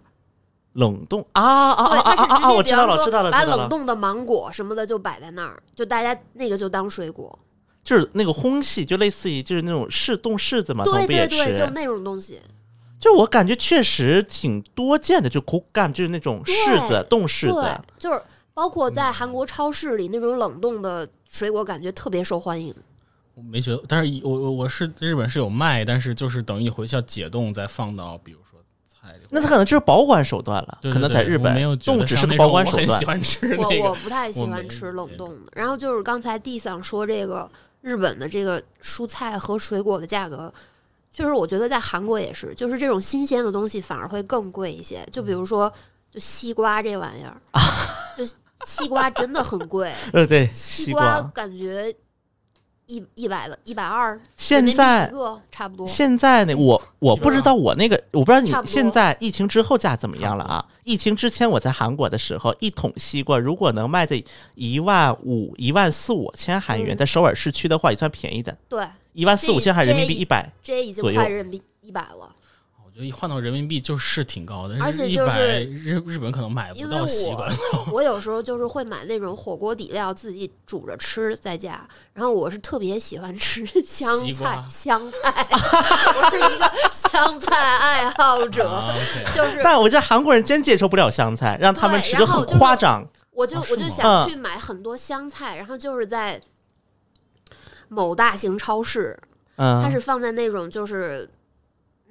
Speaker 1: 冷冻啊啊
Speaker 2: 对，
Speaker 1: 啊啊我知道了，知道了，
Speaker 2: 把
Speaker 1: 知道了。
Speaker 2: 冷冻的芒果什么的就摆在那儿，就大家那个就当水果。
Speaker 1: 就是那个烘系，就类似于就是那种柿冻柿子嘛，
Speaker 2: 对？对对，就那种东西。
Speaker 1: 就我感觉确实挺多见的，就口感就是那种柿子冻柿
Speaker 2: 对
Speaker 1: 子，，
Speaker 2: 就是包括在韩国超市里那种冷冻的水果，感觉特别受欢迎。
Speaker 3: 我没觉得，但是我我我是日本是有卖，但是就是等于你回去要解冻再放到，比如说
Speaker 1: 那它可能就是保管手段了，
Speaker 3: 对对
Speaker 1: 可能在日本冻只是个保管手
Speaker 3: 那种我很喜
Speaker 1: 段。
Speaker 3: 欢吃 [laughs]
Speaker 2: 我
Speaker 3: 那个，
Speaker 2: 我不太喜欢吃冷冻的。然后就是刚才地上说这个日本的这个蔬菜和水果的价格，确实我觉得在韩国也是，就是这种新鲜的东西反而会更贵一些。就比如说，就西瓜这玩意儿，[laughs] 就西瓜真的很贵，
Speaker 1: 呃，对，
Speaker 2: 西
Speaker 1: 西瓜。
Speaker 2: 感觉一一百的一百二，
Speaker 1: 现在
Speaker 2: 差不多。
Speaker 1: 现在呢我我不知道我那个，我不知道你现在疫情之后价怎么样了啊？疫情之前我在韩国的时候，一桶西瓜如果能卖在一万五、一万四五千韩元，
Speaker 2: 嗯
Speaker 1: 在首尔市区的话也算便宜的，
Speaker 2: 对，
Speaker 1: 一万四五千韩人民币一百。
Speaker 2: 这已经快人民币一百了。
Speaker 3: 我觉得一换到人民币就是挺高的，
Speaker 2: 而且就是
Speaker 3: 日日本可能买不
Speaker 2: 因为
Speaker 3: 到西瓜。
Speaker 2: 我我有时候就是会买那种火锅底料自己煮着吃在家，然后我是特别喜欢吃香菜，香菜，[laughs] 我是一个香菜爱好者，就是
Speaker 1: 但我觉得韩国人真接受不了香菜，让他们吃的很夸张。
Speaker 2: 我就我就想去买很多香菜，然后就是在某大型超市，
Speaker 1: 嗯，
Speaker 2: 它是放在那种就是种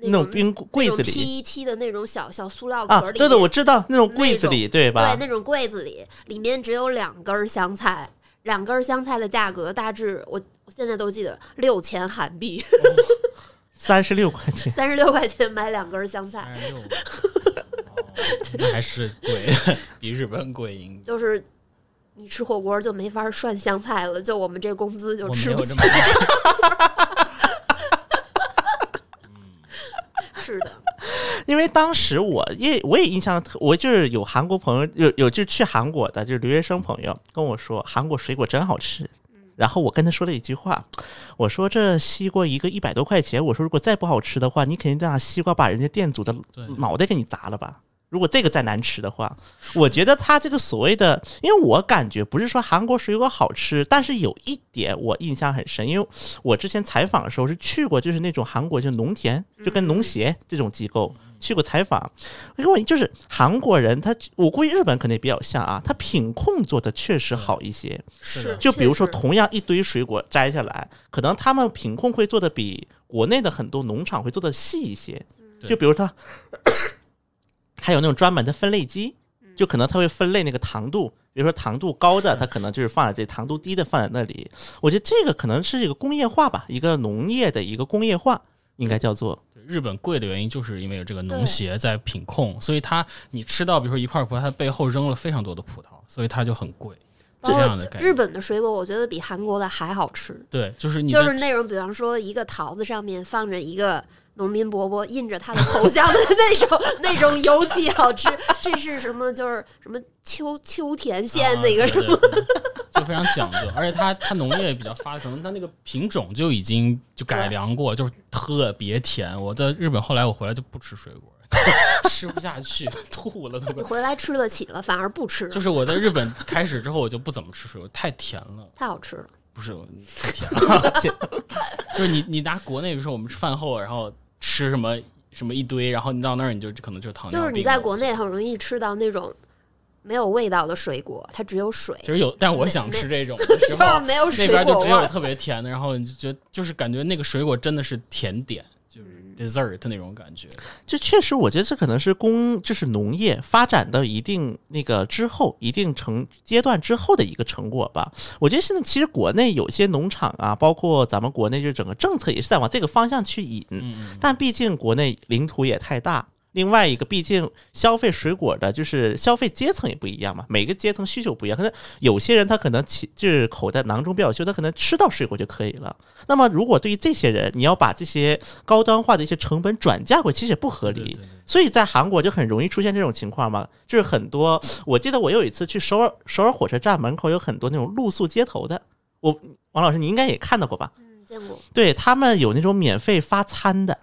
Speaker 1: 那种冰柜子里
Speaker 2: PET 的那种小小塑料
Speaker 1: 啊
Speaker 2: 壳，里
Speaker 1: 对的，我知道那种柜子里，对吧
Speaker 2: 对，？那种柜子里，里面只有两根香菜，两根香菜的价格大致我我现在都记得六千韩币，
Speaker 1: 三十六块钱。
Speaker 2: 三十六块钱买两根香菜，[laughs]
Speaker 3: 还是贵，比日本贵应该。
Speaker 2: 就是你吃火锅就没法涮香菜了，就我们这工资就吃不起 [laughs]
Speaker 3: 没有这。么
Speaker 2: 是的，[laughs]
Speaker 1: 因为当时我也我也印象特，我就是有韩国朋友有有就去韩国的，就是留学生朋友跟我说韩国水果真好吃。然后我跟他说了一句话，我说这西瓜一个一百多块钱，我说如果再不好吃的话，你肯定拿西瓜把人家店主的脑袋给你砸了吧。如果这个再难吃的话，我觉得他这个所谓的，因为我感觉不是说韩国水果好吃，但是有一点我印象很深，因为我之前采访的时候是去过，就是那种韩国就农田，就跟农协这种机构去过采访，因为就是韩国人他，我估计日本可能也比较像啊，他品控做的确实好一些，
Speaker 3: 是
Speaker 1: 就比如说同样一堆水果摘下来，可能他们品控会做的比国内的很多农场会做的细一些，就比如他。还有那种专门的分类机，就可能它会分类那个糖度，比如说糖度高的，它可能就是放在这；糖度低的放在那里。我觉得这个可能是一个工业化吧，一个农业的一个工业化，应该叫做
Speaker 3: 日本贵的原因，就是因为有这个农协在品控，所以它你吃到比如说一块葡萄，它背后扔了非常多的葡萄，所以它就很贵。
Speaker 2: 包
Speaker 3: 这样的概念
Speaker 2: 日本的水果，我觉得比韩国的还好吃，
Speaker 3: 对，就是你
Speaker 2: 就是那种比方说一个桃子上面放着一个。农民伯伯印着他的头像的那种那种尤其好吃，这是什么？就是什么秋秋田县那个
Speaker 3: 啊
Speaker 2: 什么？
Speaker 3: 对对对就非常讲究，而且它它农业比较发达，可能它那个品种就已经就改良过，就是特别甜。我在日本后来我回来就不吃水果，[laughs] 吃不下去，[laughs] 吐了都。
Speaker 2: 你回来吃得起了，反而不吃，
Speaker 3: 就是我在日本开始之后，我就不怎么吃水果，太甜了。
Speaker 2: 太好吃了。
Speaker 3: 不是太甜了，[laughs] 就是你你拿国内，比如说我们吃饭后，然后吃什么什么一堆，然后你到那儿你就可能就是糖尿病。
Speaker 2: 就是你在国内很容易吃到那种没有味道的水果，它只有水，
Speaker 3: 其实有，但我想吃这种的时 [laughs]
Speaker 2: 就是
Speaker 3: 候，
Speaker 2: 没有水
Speaker 3: 那边就。只有特别甜的，然后你就觉得就是感觉那个水果真的是甜点，就是 dessert 那种感觉。
Speaker 1: 就确实，我觉得这可能是工，就是农业发展到一定那个之后，一定成阶段之后的一个成果吧。我觉得现在其实国内有些农场啊，包括咱们国内就是整个政策也是在往这个方向去引，但毕竟国内领土也太大。另外一个，毕竟消费水果的，就是消费阶层也不一样嘛，每个阶层需求不一样。可能有些人他可能其就是口袋囊中比较羞，他可能吃到水果就可以了。那么，如果对于这些人，你要把这些高端化的一些成本转嫁过去，其实也不合理。
Speaker 3: 对对对
Speaker 1: 所以在韩国就很容易出现这种情况嘛，就是很多，我记得我有一次去首尔首尔火车站门口有很多那种露宿街头的，我王老师你应该也看到过吧？
Speaker 2: 嗯，见过。
Speaker 1: 对他们有那种免费发餐的，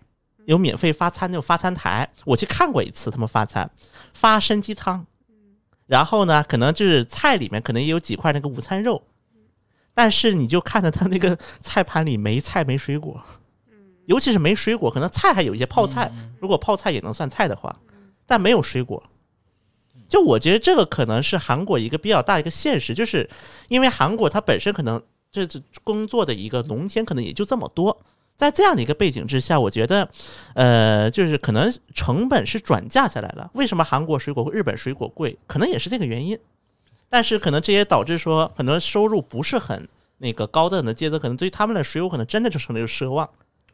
Speaker 1: 有免费发餐那种发餐台，我去看过一次，他们发餐发参鸡汤，然后呢，可能就是菜里面可能也有几块那个午餐肉，但是你就看着他那个菜盘里没菜没水果，尤其是没水果，可能菜还有一些泡菜，如果泡菜也能算菜的话，但没有水果。就我觉得这个可能是韩国一个比较大的一个现实，就是因为韩国它本身可能这这工作的一个农田可能也就这么多，在这样的一个背景之下，我觉得，呃，就是可能成本是转嫁下来了。为什么韩国水果、日本水果贵？可能也是这个原因。但是可能这也导致说，很多收入不是很那个高等的阶层，可能对于他们的水果可能真的就成了一个奢望。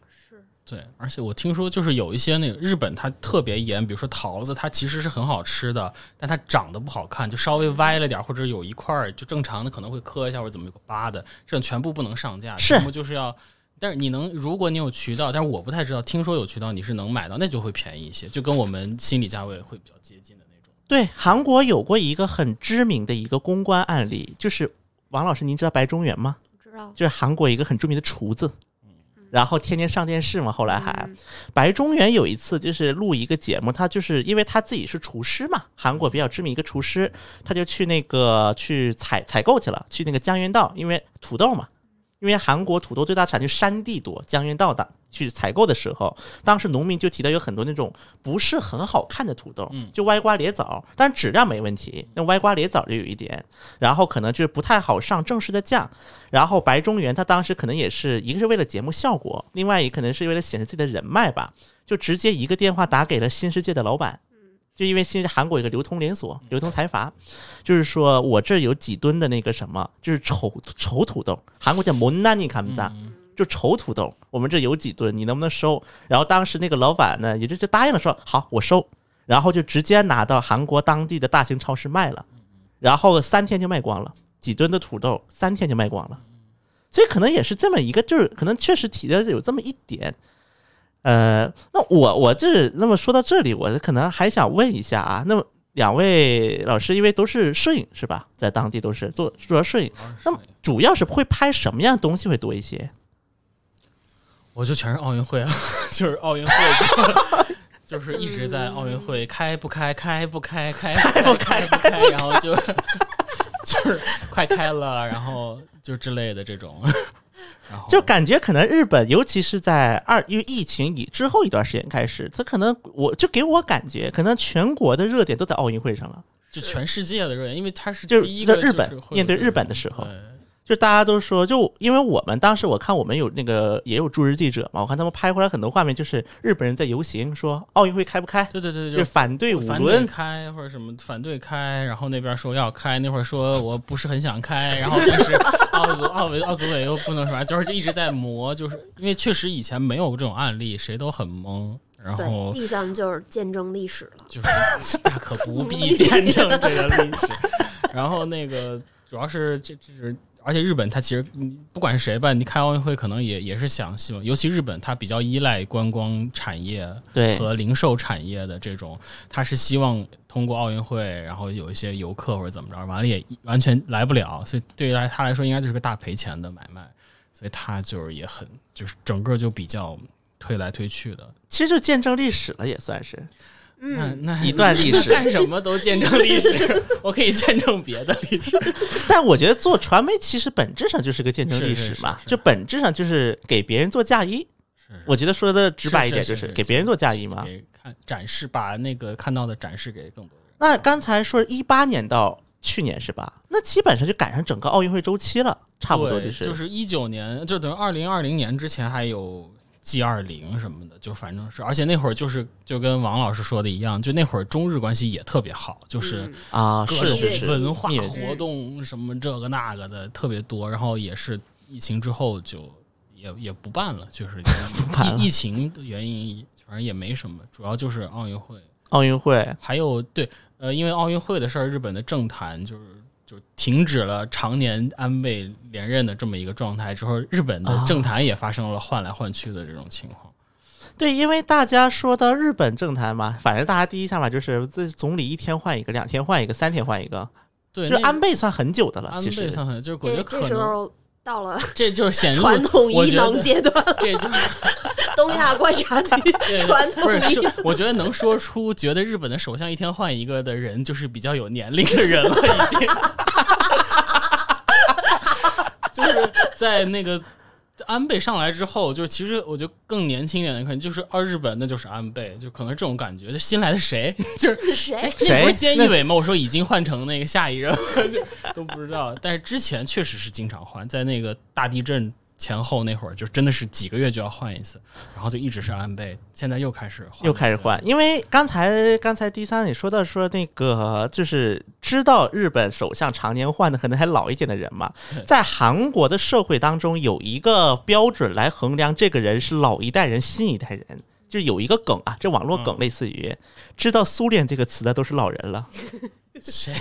Speaker 2: 是，
Speaker 3: 对，而且我听说就是有一些那个日本它特别严，比如说桃子，它其实是很好吃的，但它长得不好看，就稍微歪了点儿，或者有一块儿就正常的可能会磕一下或者怎么有个疤的，这种全部不能上架，
Speaker 1: 是
Speaker 3: 全部就是要。但是你能，如果你有渠道，但是我不太知道，听说有渠道你是能买到，那就会便宜一些，就跟我们心理价位会比较接近的那种。
Speaker 1: 对，韩国有过一个很知名的一个公关案例，就是王老师，您知道白中原吗？
Speaker 2: 知道。
Speaker 1: 就是韩国一个很著名的厨子，然后天天上电视嘛。后来还
Speaker 2: 嗯
Speaker 1: 白中原有一次就是录一个节目，他就是因为他自己是厨师嘛，韩国比较知名一个厨师，他就去那个去采采购去了，去那个江原道，因为土豆嘛，因为韩国土豆最大产区山地多，江原道的去采购的时候，当时农民就提到有很多那种不是很好看的土豆，
Speaker 3: 嗯
Speaker 1: 就歪瓜裂枣，但是质量没问题，那歪瓜裂枣就有一点，然后可能就是不太好上正式的架，然后白中原他当时可能也是一个是为了节目效果，另外一个可能是为了显示自己的人脉吧，就直接一个电话打给了新世界的老板。就因为现在韩国有一个流通连锁、流通财阀，就是说我这有几吨的那个什么，就是丑丑土豆，韩国叫蒙纳尼卡姆扎，
Speaker 3: 嗯。
Speaker 1: 就丑土豆，我们这有几吨，你能不能收？然后当时那个老板呢，也就就答应了说好，我收，然后就直接拿到韩国当地的大型超市卖了，然后三天就卖光了，几吨的土豆三天就卖光了，所以可能也是这么一个，就是可能确实提的有这么一点。呃，那我我这那么说到这里，我可能还想问一下啊，那么两位老师，因为都是摄影是吧，在当地都是做主要摄影，那么主要是会拍什么样的东西会多一些？[laughs]
Speaker 3: 我就全是奥运会啊，[laughs] 就是奥运会就，[laughs] 就是一直在奥运会开不开，开不开，开不开，开不开，然后就就是快开了，然后就之类的这种，
Speaker 1: 就感觉可能日本，尤其是在二因为疫情以之后一段时间开始，它可能我就给我感觉，可能全国的热点都在奥运会上了。
Speaker 3: 就全世界的热点，因为它是
Speaker 1: 就是
Speaker 3: 第一个
Speaker 1: 在日本面对日本的时候
Speaker 3: 对
Speaker 1: 就大家都说，就因为我们当时我看我们有那个也有驻日记者嘛，我看他们拍回来很多画面，就是日本人在游行，说奥运会开不开，
Speaker 3: 对对对，
Speaker 1: 就是反对五
Speaker 3: 反对
Speaker 1: 轮，
Speaker 3: 开或者什么反对开，然后那边说要开，那会儿说我不是很想开，[laughs] 然后但是奥组奥委奥组委又不能说，就是一直在磨，就是因为确实以前没有这种案例，谁都很懵，然
Speaker 2: 对，
Speaker 3: 后
Speaker 2: 第三就是见证历史了。
Speaker 3: 就是大可不必见证这个历史。然后那个主要是这这是，而且日本它其实嗯不管是谁吧，你开奥运会可能也也是想希望，尤其日本它比较依赖观光产业
Speaker 1: 对
Speaker 3: 和零售产业的这种，它是希望通过奥运会，然后有一些游客或者怎么着，完了也完全来不了，所以对于来他来说应该就是个大赔钱的买卖，所以他就是也很就是整个就比较推来推去的。
Speaker 1: 其实就见证历史了，也算是。
Speaker 2: 嗯，
Speaker 3: 那那
Speaker 1: 一段历史
Speaker 3: 干什么都见证历史，[laughs] 我可以见证别的历史。
Speaker 1: 但我觉得做传媒其实本质上就是个见证历史嘛，
Speaker 3: 是是是是
Speaker 1: 就本质上就是给别人做嫁衣。我觉得说的直白一点，就是给别人做嫁衣嘛。
Speaker 3: 给看展示，把那个看到的展示给更多人。
Speaker 1: 那刚才说一八年到去年是吧？那基本上就赶上整个奥运会周期了，差不多
Speaker 3: 就
Speaker 1: 是。
Speaker 3: 就是一九年，就等于二零二零年之前还有 G 二零什么的，就反正是，而且那会儿就是就跟王老师说的一样，就那会儿中日关系也特别好，就是
Speaker 2: 嗯
Speaker 1: 啊，
Speaker 3: 各种
Speaker 1: 是是是，
Speaker 3: 文化活动什么这个那个的特别多，然后也是疫情之后就也也不办了，就是 [laughs]
Speaker 1: 办了
Speaker 3: 疫疫情的原因，反正也没什么，主要就是奥运会。
Speaker 1: 奥运会
Speaker 3: 还有对，呃，因为奥运会的事儿，日本的政坛就是就停止了常年安倍连任的这么一个状态之后，日本的政坛也发生了换来换去的这种情况。
Speaker 1: 对，因为大家说到日本政坛嘛，反正大家第一想法就是这总理一天换一个，两天换一个，三天换一个，
Speaker 3: 对，
Speaker 1: 就是安倍算很久的了。
Speaker 3: 安
Speaker 1: 其实
Speaker 3: 倍算很，就是我觉得可能
Speaker 2: 到了 [laughs]
Speaker 3: 这就是显露
Speaker 2: 传统
Speaker 3: 我觉得
Speaker 2: 异能阶段，
Speaker 3: 这就是 [laughs]
Speaker 2: 东亚观察局 [laughs] 传统
Speaker 3: 不是我觉得能说出觉得日本的首相一天换一个的人，就是比较有年龄的人了，已经。就是在那个安倍上来之后，就其实我觉得更年轻一点的可能就是二日本，那就是安倍，就可能这种感觉。就新来的谁，[laughs] 就是 [laughs]
Speaker 2: 谁？
Speaker 3: 那不是菅义伟吗？我说已经换成那个下一任，[laughs] 就都不知道。但是之前确实是经常换，在那个大地震前后那会儿就真的是几个月就要换一次，然后就一直是安倍，现在又开始换，
Speaker 1: 又开始换，因为刚才刚才第三你说到说那个就是知道日本首相常年换的可能还老一点的人嘛，在韩国的社会当中有一个标准来衡量这个人是老一代人新一代人，就有一个梗啊，这网络梗
Speaker 3: 嗯
Speaker 1: 类似于、知道苏联这个词的都是老人了，
Speaker 3: 谁？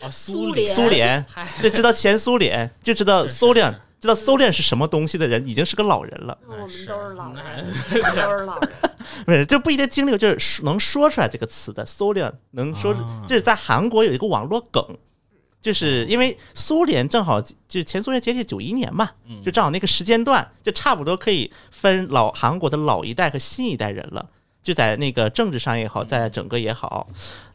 Speaker 3: 啊？
Speaker 2: 苏
Speaker 3: 联，
Speaker 1: 苏联就知道前苏联，就知道苏联
Speaker 3: 是，
Speaker 1: 知道苏联是什么东西的人已经是个老人了。
Speaker 2: 那我们都是老
Speaker 3: 那
Speaker 2: 人，都是老人。[laughs]
Speaker 1: 不是，就不一定经历过，就是能说出来这个词的苏联，能说就是在韩国有一个网络梗，就是因为苏联正好就是前苏联解体九一年嘛，
Speaker 3: 嗯
Speaker 1: 就正好那个时间段，就差不多可以分老韩国的老一代和新一代人了。就在那个政治上也好，在整个也好，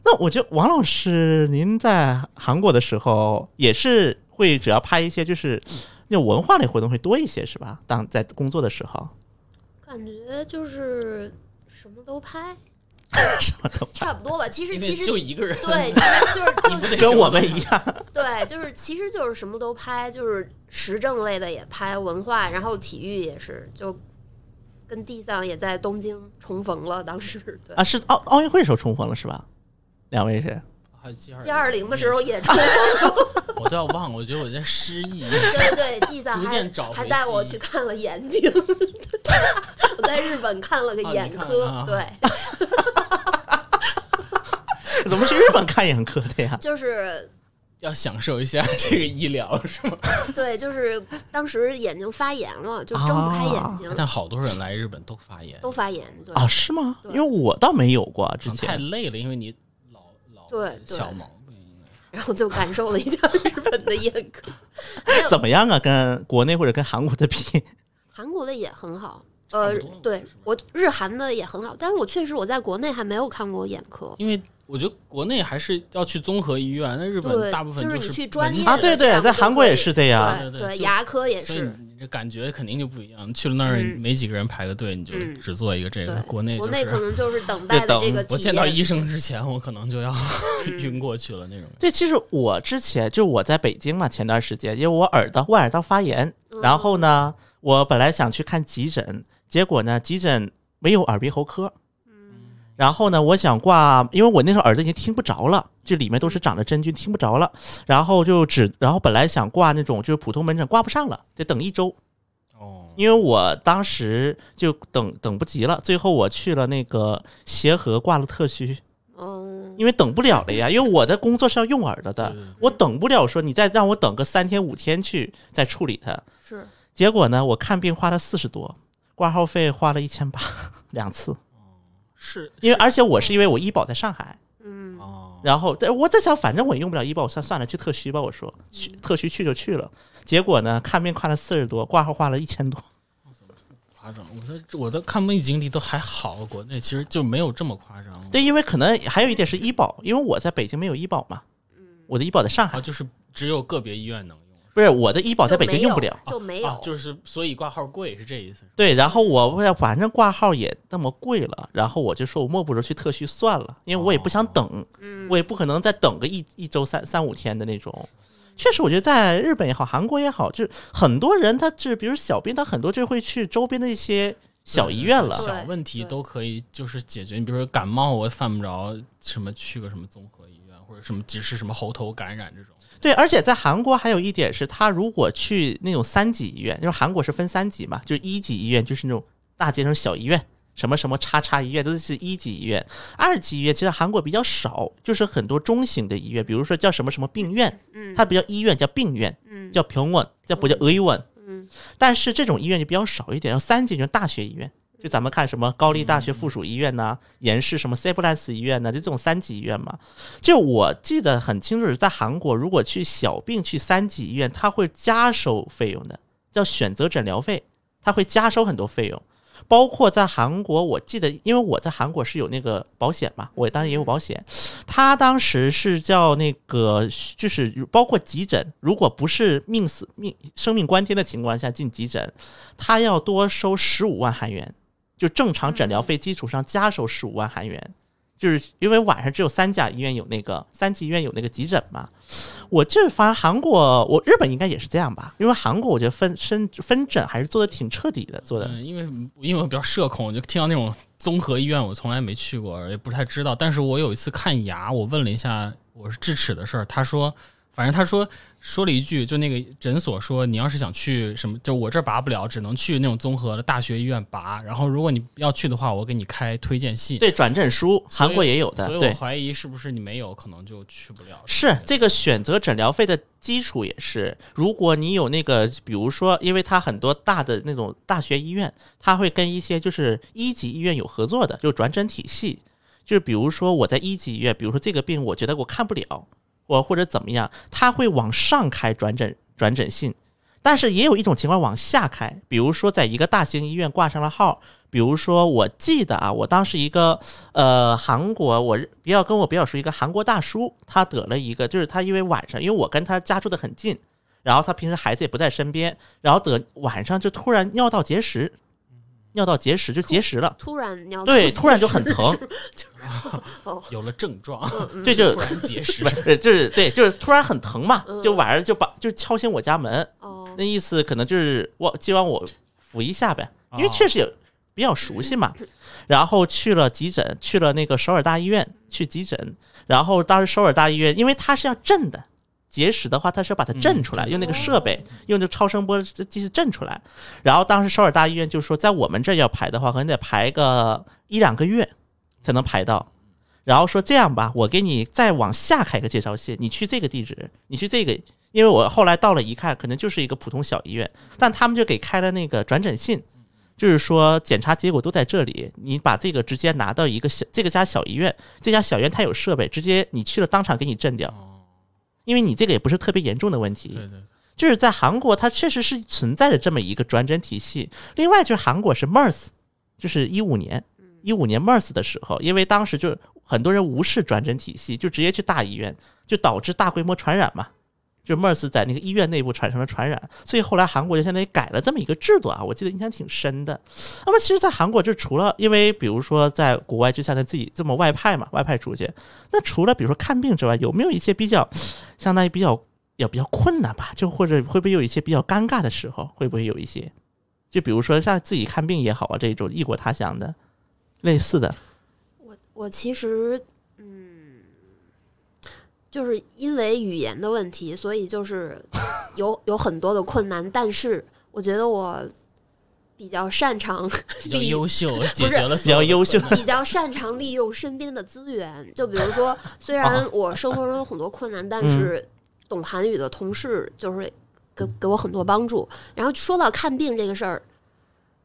Speaker 1: 那我觉得王老师您在韩国的时候也是会主要拍一些就是那种文化类活动会多一些是吧？当在工作的时候，
Speaker 2: 感觉就是什么都拍，[laughs]
Speaker 1: 什么都
Speaker 2: 差不多吧。其实其实
Speaker 3: 就一个人，
Speaker 2: 对，其实就是就是
Speaker 1: 跟我们一样。[laughs]
Speaker 2: 对，就是其实就是什么都拍，就是时政类的也拍，文化，然后体育也是，就跟地藏也在东京重逢了。当时对
Speaker 1: 啊，是奥奥运会时候重逢了是吧？两位是
Speaker 3: 还有 G 二
Speaker 2: G 二零的时候也重逢了，
Speaker 3: 我都要忘了，我觉得我在失忆。
Speaker 2: 对对，地藏
Speaker 3: 逐
Speaker 2: 还
Speaker 3: 渐找回
Speaker 2: 还带我去看了眼睛，[laughs] 我在日本看了个眼科，
Speaker 3: 啊
Speaker 2: 对，[laughs]
Speaker 1: 怎么去日本看眼科的呀？
Speaker 2: 就是
Speaker 3: 要享受一下这个医疗是吗？[laughs]
Speaker 2: 对，就是当时眼睛发炎了，就睁不开眼睛，
Speaker 3: 但好多人来日本都发炎，
Speaker 2: 都发炎，对，
Speaker 1: 啊，是吗？因为我倒没有过之
Speaker 3: 前太。累了，因为你
Speaker 2: 对对
Speaker 3: 小毛病。[laughs]
Speaker 2: 然后就感受了一下日本的眼科。
Speaker 1: 怎么样啊？跟国内或者跟韩国的比？[laughs]
Speaker 2: 韩国的也很好，呃对我日韩的也很好，但是我确实我在国内还没有看过眼科。
Speaker 3: 因为我觉得国内还是要去综合医院，那日本大部分
Speaker 2: 就是你
Speaker 3: 是
Speaker 2: 去专业
Speaker 1: 啊，对对，在韩国也是这样。
Speaker 2: 对
Speaker 3: 对对就
Speaker 2: 牙科也
Speaker 3: 所以
Speaker 2: 是，
Speaker 3: 你这感觉肯定就不一样。去了那儿
Speaker 2: 嗯
Speaker 3: 没几个人排个队，你就
Speaker 2: 嗯
Speaker 3: 只做一个这个
Speaker 2: 对。
Speaker 3: 国内就
Speaker 2: 国内可能 [laughs] 就是等待。
Speaker 3: 我见到医生之前，我可能就要
Speaker 2: 嗯 [laughs]
Speaker 3: 晕过去了那种。
Speaker 1: 对，其实我之前就我在北京嘛，前段时间因为我耳道外耳道发炎，
Speaker 2: 嗯
Speaker 1: 然后呢，我本来想去看急诊，结果呢，急诊没有耳鼻喉科。然后呢，我想挂，因为我那时候耳朵已经听不着了，就里面都是长了真菌，听不着了。然后就只，然后本来想挂那种就是普通门诊，挂不上了，得等一周。
Speaker 3: 哦，
Speaker 1: 因为我当时就等等不及了，最后我去了那个协和挂了特需，
Speaker 2: 嗯，
Speaker 1: 因为等不了了呀，[laughs] 因为我的工作是要用耳朵的
Speaker 3: 对对对，
Speaker 1: 我等不了说你再让我等个三天五天去再处理它。
Speaker 2: 是
Speaker 1: 结果呢，我看病花了四十多，挂号费花了一千八两次，
Speaker 3: 是
Speaker 1: 因为而且我是因为我医保在上海，
Speaker 2: 嗯
Speaker 3: 哦，
Speaker 1: 然后对我在想，反正我也用不了医保，我算算了，去特需吧。我说去特需去就去了，结果呢，看病花了四十多，挂号花了一千多。
Speaker 3: 夸张。我的我的看病经历都还好，国内其实就没有这么夸张。
Speaker 1: 对，因为可能还有一点是医保，因为我在北京没有医保嘛，我的医保在上海
Speaker 3: 啊，，就是只有个别医院能用。
Speaker 1: 不是我的医保在北京用不了。
Speaker 2: 就没有
Speaker 3: 啊，，就是所以挂号贵是这意思。
Speaker 1: 对，然后我为了反正挂号也那么贵了，然后我就说我莫不如去特需算了，因为我也不想等，
Speaker 2: 嗯
Speaker 1: 我也不可能再等个一一周三三五天的那种。确实，我觉得在日本也好，韩国也好，就是很多人他是比如小病，他很多就会去周边的一些小医院了
Speaker 3: 小问题都可以就是解决。你比如说感冒，我犯不着什么去个什么综合医院，或者什么只是什么喉头感染这种。
Speaker 1: 对，而且在韩国还有一点是，他如果去那种三级医院，就是韩国是分三级嘛，就是一级医院就是那种大街上小医院，什么什么叉叉医院都是一级医院，二级医院其实韩国比较少，就是很多中型的医院，比如说叫什么什么病院，
Speaker 2: 嗯
Speaker 1: 它不叫医院，叫病院，
Speaker 2: 嗯
Speaker 1: 叫平稳，叫不叫의 원。
Speaker 2: 嗯
Speaker 1: 但是这种医院就比较少一点，然后三级就是大学医院，就咱们看什么高丽大学附属医院呐、延世什么 c e b l a s 医院呐、就这种三级医院嘛。就我记得很清楚，是在韩国，如果去小病去三级医院，他会加收费用的，叫选择诊疗费，他会加收很多费用。包括在韩国，我记得，因为我在韩国是有那个保险嘛，我当时也有保险。他当时是叫那个，就是包括急诊，如果不是命死命生命关天的情况下进急诊，他要多收十五万韩元，就正常诊疗费基础上加收十五万韩元。就是因为晚上只有三甲医院有那个三级医院有那个急诊嘛。我这发现韩国，我日本应该也是这样吧？因为韩国我觉得分分分诊还是做的挺彻底的，做的。
Speaker 3: 嗯，因为因为我比较社恐，就听到那种综合医院，我从来没去过，也不太知道。但是我有一次看牙，我问了一下我是智齿的事儿，他说，反正他说说了一句，就那个诊所说，你要是想去什么，就我这儿拔不了，只能去那种综合的大学医院拔。然后如果你要去的话，我给你开推荐信。
Speaker 1: 对，转诊书韩国也有的
Speaker 3: 所以，我。怀疑是不是你没有，可能就去不了。
Speaker 1: 是这个选择诊疗费的基础也是，如果你有那个，比如说，因为他很多大的那种大学医院，他会跟一些就是一级医院有合作的，就转诊体系。就是比如说我在一级医院，比如说这个病我觉得我看不了，我或者怎么样，他会往上开转诊转诊信。但是也有一种情况往下开，比如说在一个大型医院挂上了号，比如说我记得啊，我当时一个呃韩国我比较跟我比较熟一个韩国大叔，他得了一个，就是他因为晚上，因为我跟他家住的很近，然后他平时孩子也不在身边，然后得晚上就突然尿道结石，尿道结石就结石了，
Speaker 2: 突然尿
Speaker 1: 对，突然就很疼，
Speaker 2: 哦，[laughs]
Speaker 3: 有了症状，[laughs]
Speaker 1: 对，就
Speaker 3: 突然结石。
Speaker 1: 不。是就是对，就是突然很疼嘛，
Speaker 2: 嗯。
Speaker 1: 就晚上就把就敲醒我家门，
Speaker 2: 哦。
Speaker 1: 那意思可能就是我今晚我扶一下呗，因为确实也比较熟悉嘛。然后去了急诊，去了那个首尔大医院去急诊，然后当时首尔大医院，因为它是要震的。结石的话，它是要把它震出来，
Speaker 3: 嗯
Speaker 1: 用那个设备，用那个超声波机器震出来。然后当时首尔大医院就说，在我们这儿要排的话，可能得排个一两个月才能排到。然后说这样吧，我给你再往下开个介绍信，你去这个地址，你去这个，因为我后来到了一看，可能就是一个普通小医院，但他们就给开了那个转诊信，就是说检查结果都在这里，你把这个直接拿到一个小这个家小医院，这家小医院它有设备，直接你去了当场给你震掉，因为你这个也不是特别严重的问题，
Speaker 3: 对对，
Speaker 1: 就是在韩国，它确实是存在着这么一个转诊体系。另外，就是韩国是 MERS，就是一五年，一五年 MERS 的时候，因为当时就很多人无视转诊体系，就直接去大医院，就导致大规模传染嘛。就 MERS 在那个医院内部产生了传染，所以后来韩国就相当于改了这么一个制度啊，我记得印象挺深的。那么其实，在韩国就除了因为比如说在国外就相当于自己这么外派嘛，外派出去，那除了比如说看病之外，有没有一些比较相当于比较也比较困难吧？就或者会不会有一些比较尴尬的时候？会不会有一些？就比如说像自己看病也好啊，这种异国他乡的类似的，
Speaker 2: 我我其实，就是因为语言的问题，所以就是 [laughs] 有有很多的困难，但是我觉得我比较擅长 [laughs]
Speaker 3: 比较优秀，解决了
Speaker 1: 比较优秀。
Speaker 2: 比较擅长利用身边的资源，就比如说，[laughs] 虽然我生活中有很多困难，但是懂韩语的同事就是给给我很多帮助。然后说到看病这个事儿，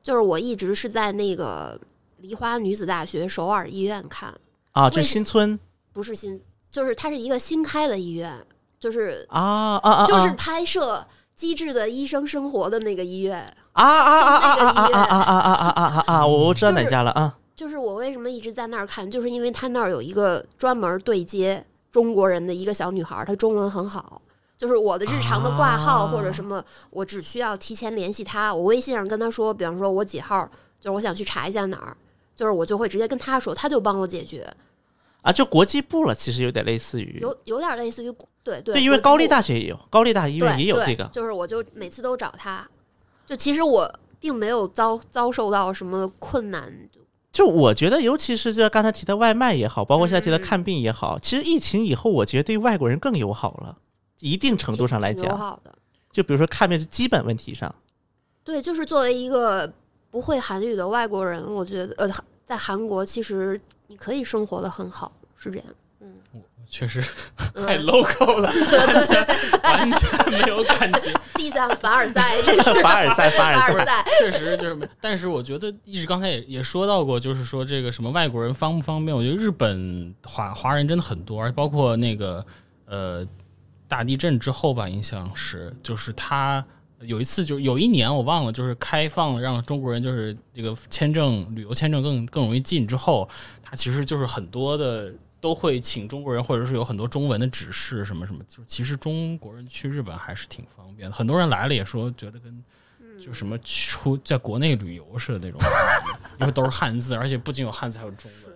Speaker 2: 就是我一直是在那个梨花女子大学首尔医院看，
Speaker 1: 啊，就
Speaker 2: 为
Speaker 1: 新村
Speaker 2: 不是新，就是它是一个新开的医院，就是
Speaker 1: 啊啊啊，
Speaker 2: 就是拍摄《机智的医生生活》的那个医院。
Speaker 1: 啊啊啊啊啊啊
Speaker 2: 就那个医院
Speaker 1: 啊啊啊啊啊啊啊！我知道哪家了啊。
Speaker 2: 就是我为什么一直在那儿看，就是因为他那儿有一个专门对接中国人的一个小女孩儿，她中文很好。就是我的日常的挂号或者什么，我只需要提前联系她，我微信上跟她说，比方说我几号，就是我想去查一下哪儿，就是我就会直接跟她说，她就帮我解决，
Speaker 1: 啊，就国际部了，其实有点类似于，
Speaker 2: 有有点类似于对对
Speaker 1: 对，因为高丽大学也有，高丽大医院也有这个。
Speaker 2: 就是我就每次都找他，就其实我并没有遭遭受到什么困难，就
Speaker 1: 就我觉得，尤其是这刚才提的外卖也好，包括现在提的
Speaker 2: 嗯
Speaker 1: 看病也好，其实疫情以后，我觉得对外国人更友好了，一定程度上来
Speaker 2: 讲友
Speaker 1: 讲，
Speaker 2: 好的。
Speaker 1: 就比如说看病是基本问题上，
Speaker 2: 对，就是作为一个不会韩语的外国人，我觉得呃，在韩国其实你可以生活的很好，是这样。
Speaker 3: 嗯确实
Speaker 2: 嗯
Speaker 3: 太 local 了，[laughs] 完全完全没有感觉。[laughs]
Speaker 2: 地上 [laughs] 凡尔赛，这是
Speaker 1: 凡尔赛凡尔赛
Speaker 2: 凡尔赛。
Speaker 3: 确实就是，但是我觉得一直刚才也也说到过，就是说这个什么外国人方不方便？我觉得日本华华人真的很多，而包括那个呃大地震之后吧，印象是就是他有一次就有一年我忘了，就是开放让中国人就是这个签证旅游签证更更容易进之后，他其实就是很多的。都会请中国人，或者是有很多中文的指示什么什么，就其实中国人去日本还是挺方便的。很多人来了也说觉得跟 [laughs] 就什么出在国内旅游似的那种，因为都是汉字，而且不仅有汉字，还有中文。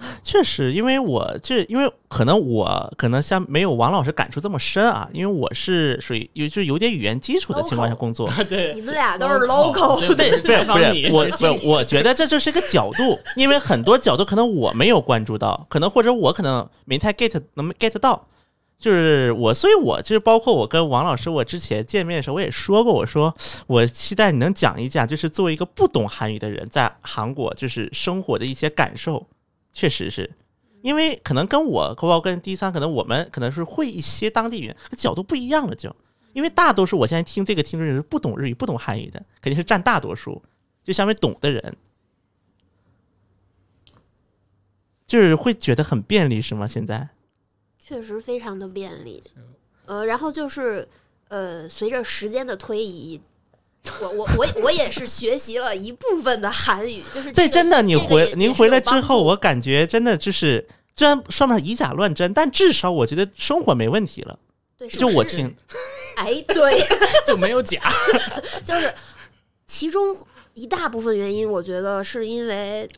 Speaker 3: [laughs]
Speaker 1: 确实，因为我这，因为可能我可能像没有王老师感触这么深啊，因为我是属于有就是有点语言基础的情况下工作。[laughs]
Speaker 3: 对。
Speaker 2: 你们俩都是 local，
Speaker 1: 对，不是
Speaker 3: 采访
Speaker 1: 不是
Speaker 3: 你，
Speaker 1: 我不是，我觉得这就是一个角度，因为很多角度可能我没有关注到，可能或者我可能没太 get 能 get 到，就是我，所以我就是包括我跟王老师，我之前见面的时候我也说过，我说我期待你能讲一讲，就是作为一个不懂韩语的人在韩国就是生活的一些感受，确实是。因为可能跟我，包括跟第三，可能我们可能是会一些当地语言，角度不一样了就。因为大多数我现在听这个听众人是不懂日语、不懂汉语的，肯定是占大多数。就相对懂的人，就是会觉得很便利，是吗？现在
Speaker 2: 确实非常的便利。呃，然后就是呃，随着时间的推移，我我我我也是学习了一部分的韩语，就是
Speaker 1: 对，
Speaker 2: 这个
Speaker 1: 真的，你
Speaker 2: 这个
Speaker 1: 回您回来之后，我感觉真的就是，虽然说不上以假乱真，但至少我觉得生活没问题了。
Speaker 2: 对，
Speaker 1: 就我听，
Speaker 2: 哎，对，[laughs]
Speaker 3: 就没有假。[laughs]
Speaker 2: 就是其中一大部分原因，我觉得是因为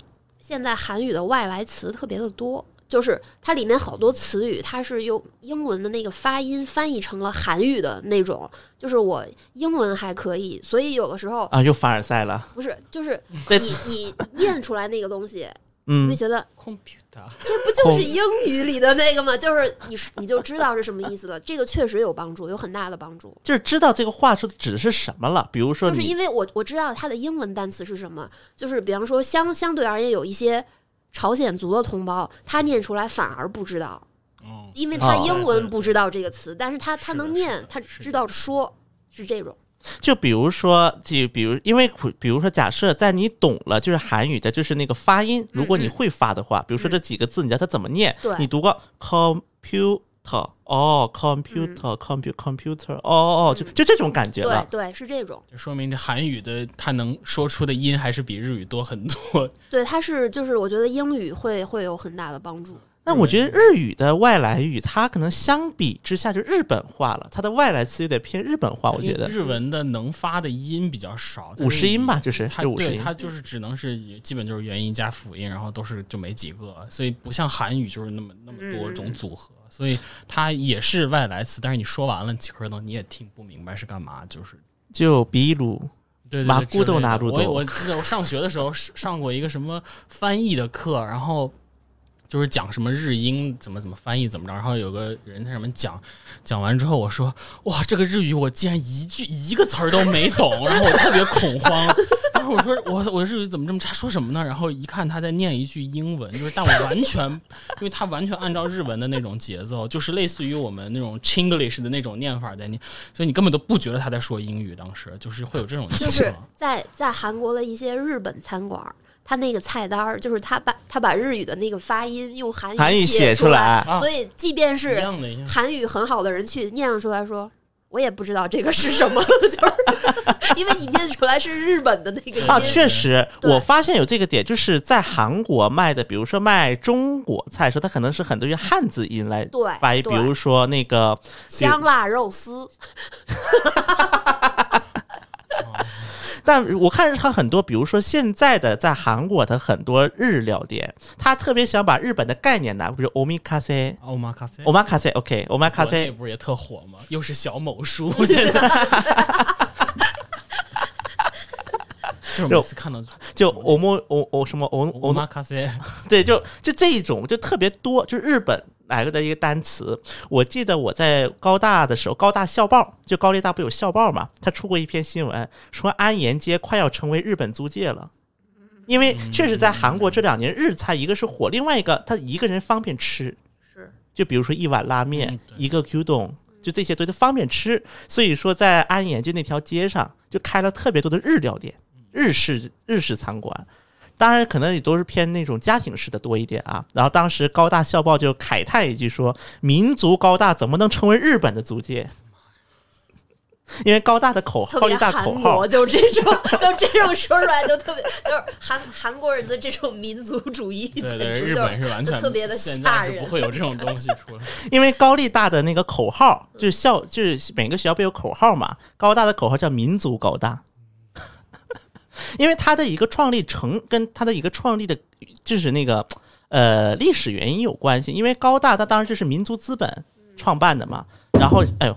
Speaker 2: 现在韩语的外来词特别的多，就是它里面好多词语，它是用英文的那个发音翻译成了韩语的那种。就是我英文还可以，所以有的时候
Speaker 1: 啊，又凡尔赛了。
Speaker 2: 不是，就是 [laughs] 你你念出来那个东西，你会
Speaker 1: 嗯，
Speaker 2: 觉得
Speaker 3: computer
Speaker 2: 这不就是英语里的那个吗？[laughs] 就是你你就知道是什么意思了。这个确实有帮助，有很大的帮助。
Speaker 1: 就是知道这个话说的指的是什么了。比如说
Speaker 2: 就是因为我我知道它的英文单词是什么，就是比方说相相对而言有一些朝鲜族的同胞，他念出来反而不知道，
Speaker 3: 哦，
Speaker 2: 因为他
Speaker 1: 哦
Speaker 2: 英文不知道这个词，但是他他能念，他知道说，是这种。
Speaker 1: 就比如说，就比如，因为比如说，假设在你懂了就是韩语的，就是那个发音，如果你会发的话，比如说这几个字，你知道它怎么念，
Speaker 2: 对
Speaker 1: 你读过 computer，哦，computer，computer，computer，哦哦，就就这种感觉了。
Speaker 2: 对对，是这种。
Speaker 3: 就说明这韩语的它能说出的音还是比日语多很多。
Speaker 2: 对，它是就是我觉得英语会会有很大的帮助。
Speaker 1: 那我觉得日语的外来语，它可能相比之下就日本化了，它的外来词有点偏日本化，我觉得。
Speaker 3: 日文的能发的音比较少，它
Speaker 1: 五十音吧就是
Speaker 3: 它
Speaker 1: 就五十音
Speaker 3: 对它就是只能是基本就是元音加辅音，然后都是就没几个，所以不像韩语就是那么那么多种组合，所以它也是外来词，但是你说完了，可能你也听不明白是干嘛，就是
Speaker 1: 就比如，
Speaker 3: 对对
Speaker 1: 马古豆
Speaker 3: 对我
Speaker 1: 拿入豆
Speaker 3: 我记得我上学的时候上上过一个什么翻译的课，然后就是讲什么日英怎么怎么翻译怎么着，然后有个人在上面讲，讲完之后我说哇，这个日语我竟然一句一个词儿都没懂，然后我特别恐慌。然后我说我我日语怎么这么差？说什么呢？然后一看他在念一句英文，就是但我完全，因为他完全按照日文的那种节奏，就是类似于我们那种 Chinglish 的那种念法在念，所以你根本都不觉得他在说英语。当时就是会有这种情
Speaker 2: 就是
Speaker 3: 况。
Speaker 2: 在在韩国的一些日本餐馆儿，他那个菜单儿就是他把他把日语的那个发音用韩
Speaker 1: 韩语
Speaker 2: 写
Speaker 1: 写出来
Speaker 3: 啊。
Speaker 2: 所以即便是。韩语很好的人去念出来说，我也不知道这个是什么，[laughs] 就是 [laughs] 因为你念出来是日本的那个音。
Speaker 1: 啊，确实，我发现有这个点，就是在韩国卖的，比如说卖中国菜的时候，它可能是很多用汉字音来
Speaker 2: 对。
Speaker 1: 发音，比如说那个
Speaker 2: 香辣肉丝，[laughs]
Speaker 1: 但我看他很多，比如说现在的在韩国的很多日料店，他特别想把日本的概念拿，比如 omakase、
Speaker 3: 欧玛卡塞
Speaker 1: ，omakase，OK，
Speaker 3: 国内
Speaker 1: omakase，
Speaker 3: 不是也特火吗？又是小某书，现在。[laughs] 就看到
Speaker 1: 就 omo o o 什么 o
Speaker 3: 欧
Speaker 1: o
Speaker 3: 玛卡塞，
Speaker 1: 对，就就这一种就特别多，就日本来个的一个单词。我记得我在高大的时候，高大校报就高丽大不有校报嘛，他出过一篇新闻，说安岩街快要成为日本租界了。因为确实在韩国这两年日菜一个是火，另外一个他一个人方便吃，
Speaker 2: 是
Speaker 1: 就比如说一碗拉面，一个 Q 洞，就这些都都方便吃。所以说在安岩街那条街上就开了特别多的日料店，日式日式餐馆。当然，可能也都是偏那种家庭式的多一点啊。然后当时高大校报就慨叹一句说：“民族高大怎么能成为日本的租界？”因为高大的口号，高丽大口号
Speaker 2: 国，就这种，[laughs] 就这种说出来就特别，就是韩韩国人的这种民族主义，
Speaker 3: 对对，日本是完全
Speaker 2: 特别的
Speaker 3: 现
Speaker 2: 吓人
Speaker 3: 不。会有这种东西出来。[laughs]
Speaker 1: 因为高丽大的那个口号就是校，就是每个学校不有口号嘛？高大的口号叫“民族高大”，因为他的一个创立成跟他的一个创立的，就是那个呃历史原因有关系，因为高大它当然就是民族资本创办的嘛。然后，哎呦，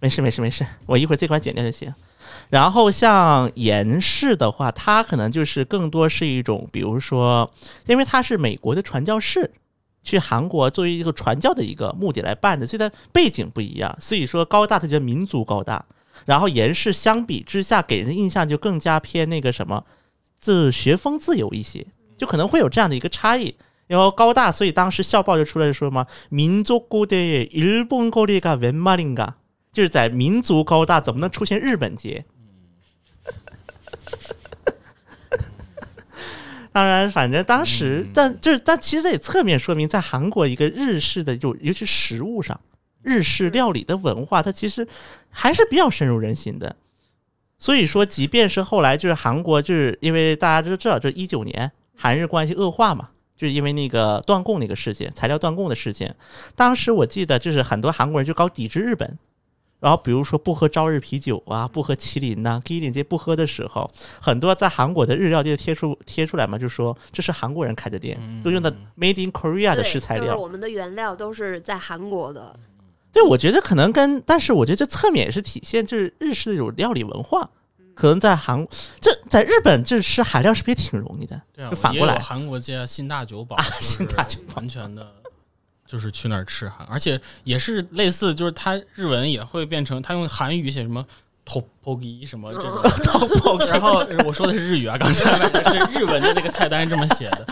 Speaker 1: 没事没事没事，我一会儿这块剪掉就行。然后像严氏的话，它可能就是更多是一种，比如说，因为它是美国的传教士。去韩国作为一个传教的一个目的来办的，所以它背景不一样。所以说高大它叫民族高大，然后严氏相比之下给人的印象就更加偏那个什么，自学风自由一些，就可能会有这样的一个差异。然后高大，所以当时校报就出来说嘛，民族高大，日本高大个文马林嘎，就是在民族高大怎么能出现日本节？[laughs] 当然，反正当时，但就是但其实这也侧面说明，在韩国一个日式的就尤其食物上，日式料理的文化，它其实还是比较深入人心的。所以说，即便是后来就是韩国，就是因为大家都知道，这一九年韩日关系恶化嘛，就是因为那个断供那个事件，材料断供的事情。当时我记得就是很多韩国人就搞抵制日本。然后比如说不喝朝日啤酒啊，不喝麒麟呐，K 点这不喝的时候，很多在韩国的日料店贴出贴出来嘛，就说这是韩国人开的店，都用的 Made in Korea 的食材料，
Speaker 2: 我们的原料都是在韩国的。
Speaker 1: 对，我觉得可能跟，但是我觉得这侧面也是体现就是日式的一种料理文化，可能在韩这在日本这吃韩料是不是也挺容易的？
Speaker 3: 对啊，
Speaker 1: 就反过来，
Speaker 3: 韩国街新大酒保
Speaker 1: 啊，新大酒保
Speaker 3: 完全的。就是去那儿吃韩，而且也是类似，就是他日文也会变成他用韩语写什么 “topogi” 什么这种，[laughs] 然后我说的是日语啊，刚才。买 [laughs] 的是日文的那个菜单这么写的，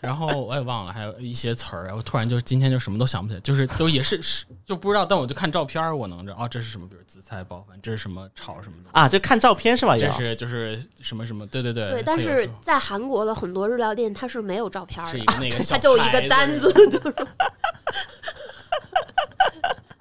Speaker 3: 然后我也忘了还有一些词儿，然后突然就今天就什么都想不起来，就是都也是是就不知道，但我就看照片我能知道哦，这是什么，比如紫菜包饭，这是什么炒什么的
Speaker 1: 啊，就看照片是吧？
Speaker 3: 这是就是什么什么，对对对
Speaker 2: 对，但是在韩国的很多日料店它是没有照片的，
Speaker 3: 是一个那个 [laughs]
Speaker 2: 它就一个单子，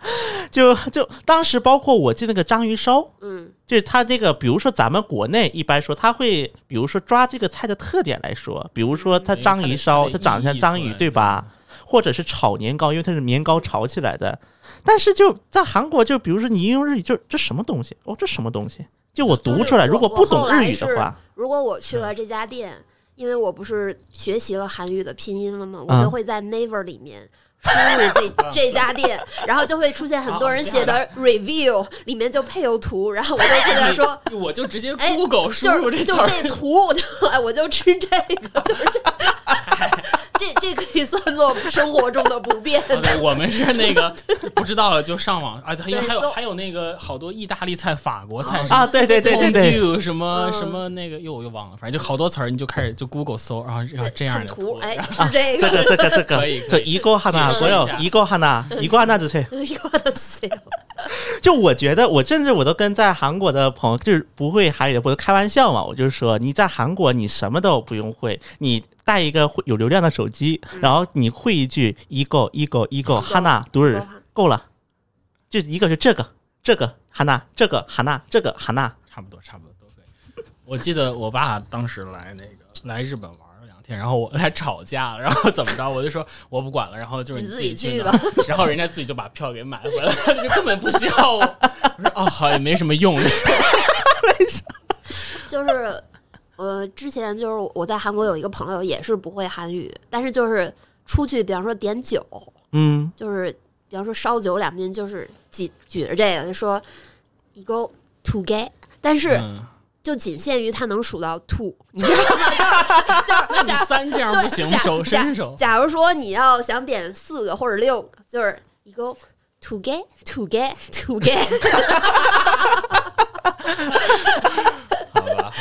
Speaker 2: [laughs] 就。
Speaker 1: 就就当时包括我记那个章鱼烧，
Speaker 2: 嗯，
Speaker 1: 就是他这个，比如说咱们国内一般说他会，比如说抓这个菜的特点来说，比如说它章鱼烧，它长得像章鱼，对吧？或者是炒年糕，因为它是年糕炒起来的。但是就在韩国，就比如说你用日语，就这什么东西？哦，这什么东西？就我读出来，如果不懂日语的话，
Speaker 2: 如果我去了这家店，因为我不是学习了韩语的拼音了吗？我就会在 Naver 里面。[laughs] 输入这这家店，然后就会出现很多人写的 review，里面就配有图，然后我就跟他说，[laughs]
Speaker 3: 我就直接 Google 输入
Speaker 2: 这就这图，我就哎我就吃这个，就是这。[laughs] 这这可以算作生活中的不便。[laughs]
Speaker 3: 我们是那个不知道了就上网啊，因为还有还有那个好多意大利菜、法国菜
Speaker 1: 啊，对对对对对，
Speaker 3: 什么什么那个又我又忘了，反正就好多词儿，你就开始就 Google 搜，然后然后这样的
Speaker 2: 图，哎，是这
Speaker 1: 个，这个这个这 [laughs] 个
Speaker 3: 可以，
Speaker 1: 这一个哈娜，所有一个哈娜，一个哈 [laughs] 娜就行，
Speaker 2: 一个哈娜就行。
Speaker 1: 就我觉得，我甚至我都跟在韩国的朋友，就是不会韩语的，不是开玩笑嘛。我就是说，你在韩国，你什么都不用会，你带一个有流量的手机，然后你会一句一个一个一个哈娜读日够了，就一个是这个这个哈娜，这个哈娜，这个哈娜，
Speaker 3: 差不多差不多都可以。我记得我爸当时来那个来日本玩。然后我俩吵架了，然后怎么着？我就说我不管了，然后就是
Speaker 2: 你
Speaker 3: 自己
Speaker 2: 去
Speaker 3: 吧。然后人家自己就把票给买回来了，就根本不需要我。[laughs] 哦，好，也没什么用。[laughs] [laughs]
Speaker 2: 就是呃，之前就是我在韩国有一个朋友也是不会韩语，但是就是出去，比方说点酒，
Speaker 1: 嗯，
Speaker 2: 就是比方说烧酒两边就是举举着这个，就说一个 to get，但是。就仅限于他能数到 two，[laughs] 你知道吗？就 [laughs] 就
Speaker 3: 三这样不行，手伸手。
Speaker 2: 假如说你要想点四个或者六个，就是一个 to get to get to get。[laughs]
Speaker 3: 好吧。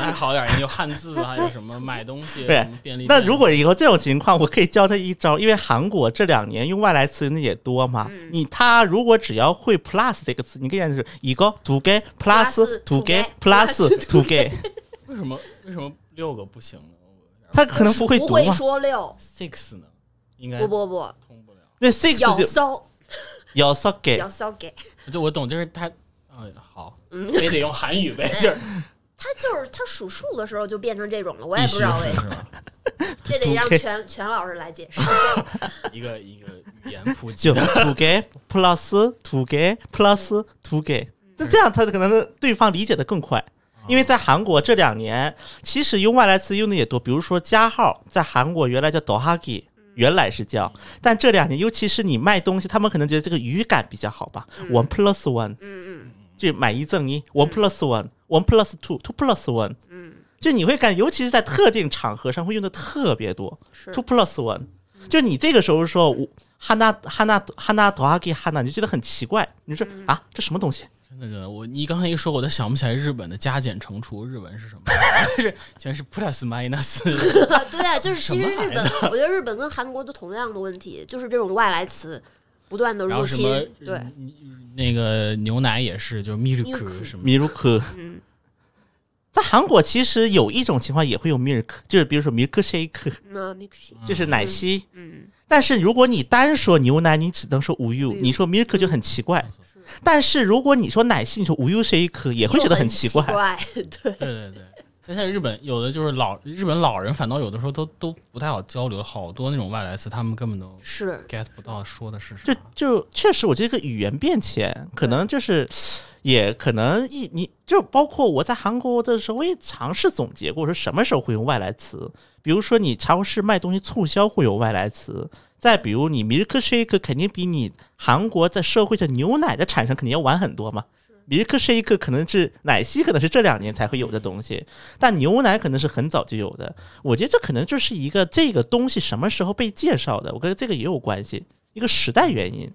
Speaker 3: 还好点，有汉字啊，有什么买东西便利。
Speaker 1: 那如果以后这种情况，我可以教他一招，因为韩国这两年用外来词的也多嘛。你他如果只要会 plus 这个词，你可以是一个 to get plus to get plus to get。
Speaker 3: 为什么为什么六个不行呢？
Speaker 1: 他可能不会读
Speaker 2: 不会说六
Speaker 3: six 呢？应该
Speaker 2: 不不不
Speaker 3: 通不了。
Speaker 1: 那 six
Speaker 2: 就搜
Speaker 1: 要搜给
Speaker 2: 要搜给。
Speaker 3: 就我懂，就是他嗯好，非得用韩语呗，[laughs] 就是。
Speaker 2: 他就是他数数的时候就变成这种了，我也不知道为什么，这得 [laughs] 让全全老师来解释。[laughs]
Speaker 3: 一个一个语言普及
Speaker 1: ，to get plus to get plus to get，那这样他可能对方理解的更快。因为在韩国这两年，其实用外来词用的也多，比如说加号，在韩国原来叫 dohagi，原来是叫，但这两年，尤其是你卖东西，他们可能觉得这个语感比较好吧，one plus one，
Speaker 2: 嗯嗯。
Speaker 1: 就买一赠一，one plus one，one plus two，two plus one，
Speaker 2: 嗯，
Speaker 1: 就你会感，尤其是在特定场合上会用的特别多
Speaker 2: 是
Speaker 1: ，two plus one，就你这个时候说我哈娜哈娜哈娜 dohagi 哈娜，你就觉得很奇怪，你说啊，这什么东西？
Speaker 3: 那个，我你刚才一说，我都想不起来日本的加减乘除，日文是什么？[laughs] 是全是 plus minus。[laughs]
Speaker 2: 啊对啊，就是其实
Speaker 3: 什么
Speaker 2: 日本，我觉得日本跟韩国都同样的问题，就是这种外来词不断的入侵对，
Speaker 3: 那个牛奶也是，就是 milk
Speaker 2: Milk
Speaker 3: 什么
Speaker 1: 米鲁克，
Speaker 2: 嗯。
Speaker 1: 在韩国其实有一种情况也会用 milk，就是比如说 milk shake，
Speaker 2: 那 milk
Speaker 1: 就是奶昔。
Speaker 2: 嗯。
Speaker 1: 但是如果你单说牛奶，你只能说无 u，你说 milk 就很奇怪。但是如果你说奶昔，你说无 u shake 也会觉得
Speaker 2: 很
Speaker 1: 奇怪。[laughs]
Speaker 2: 怪，对，
Speaker 3: 对对在日本有的就是老日本老人，反倒有的时候都都不太好交流，好多那种外来词，他们根本都
Speaker 2: 是
Speaker 3: get 不到说的是啥。
Speaker 1: 就就确实，我觉得这个语言变迁可能就是，也可能一你就包括我在韩国的时候，我也尝试总结过，说什么时候会用外来词。比如说你超市卖东西促销会有外来词，再比如你 milk shake 肯定比你韩国在社会上牛奶的产生肯定要晚很多嘛。Milk shake 可能是奶昔，可能是这两年才会有的东西，但牛奶可能是很早就有的。我觉得这可能就是一个这个东西什么时候被介绍的，我跟这个也有关系，一个时代原因。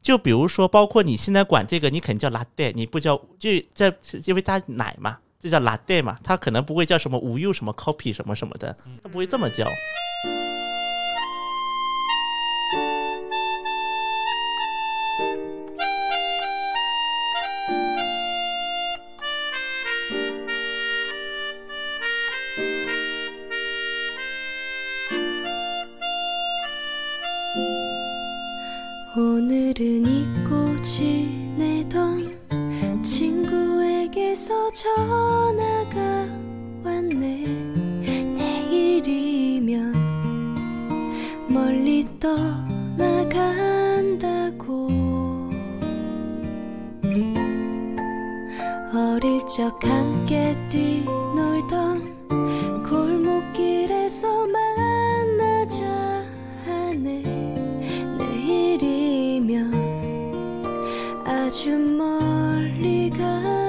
Speaker 1: 就比如说，包括你现在管这个，你肯定叫拉带你不叫就在因为它奶嘛，这叫拉带嘛，它可能不会叫什么无忧什么 copy 什么什么的，它不会这么叫。
Speaker 4: 오늘은 잊고 지내던 친구에게서 전화가 왔네. 내일이면 멀리 떠나간다고. 어릴 적 함께 뛰놀던 골목길에서 만나자 아주 멀리 간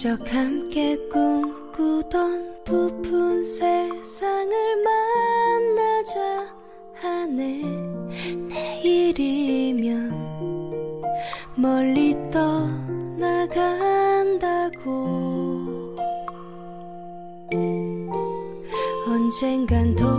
Speaker 4: 적 함께 꿈꾸던 부푼 세상을 만나자 하네. 내일이면 멀리 떠나간다고. 언젠간 돌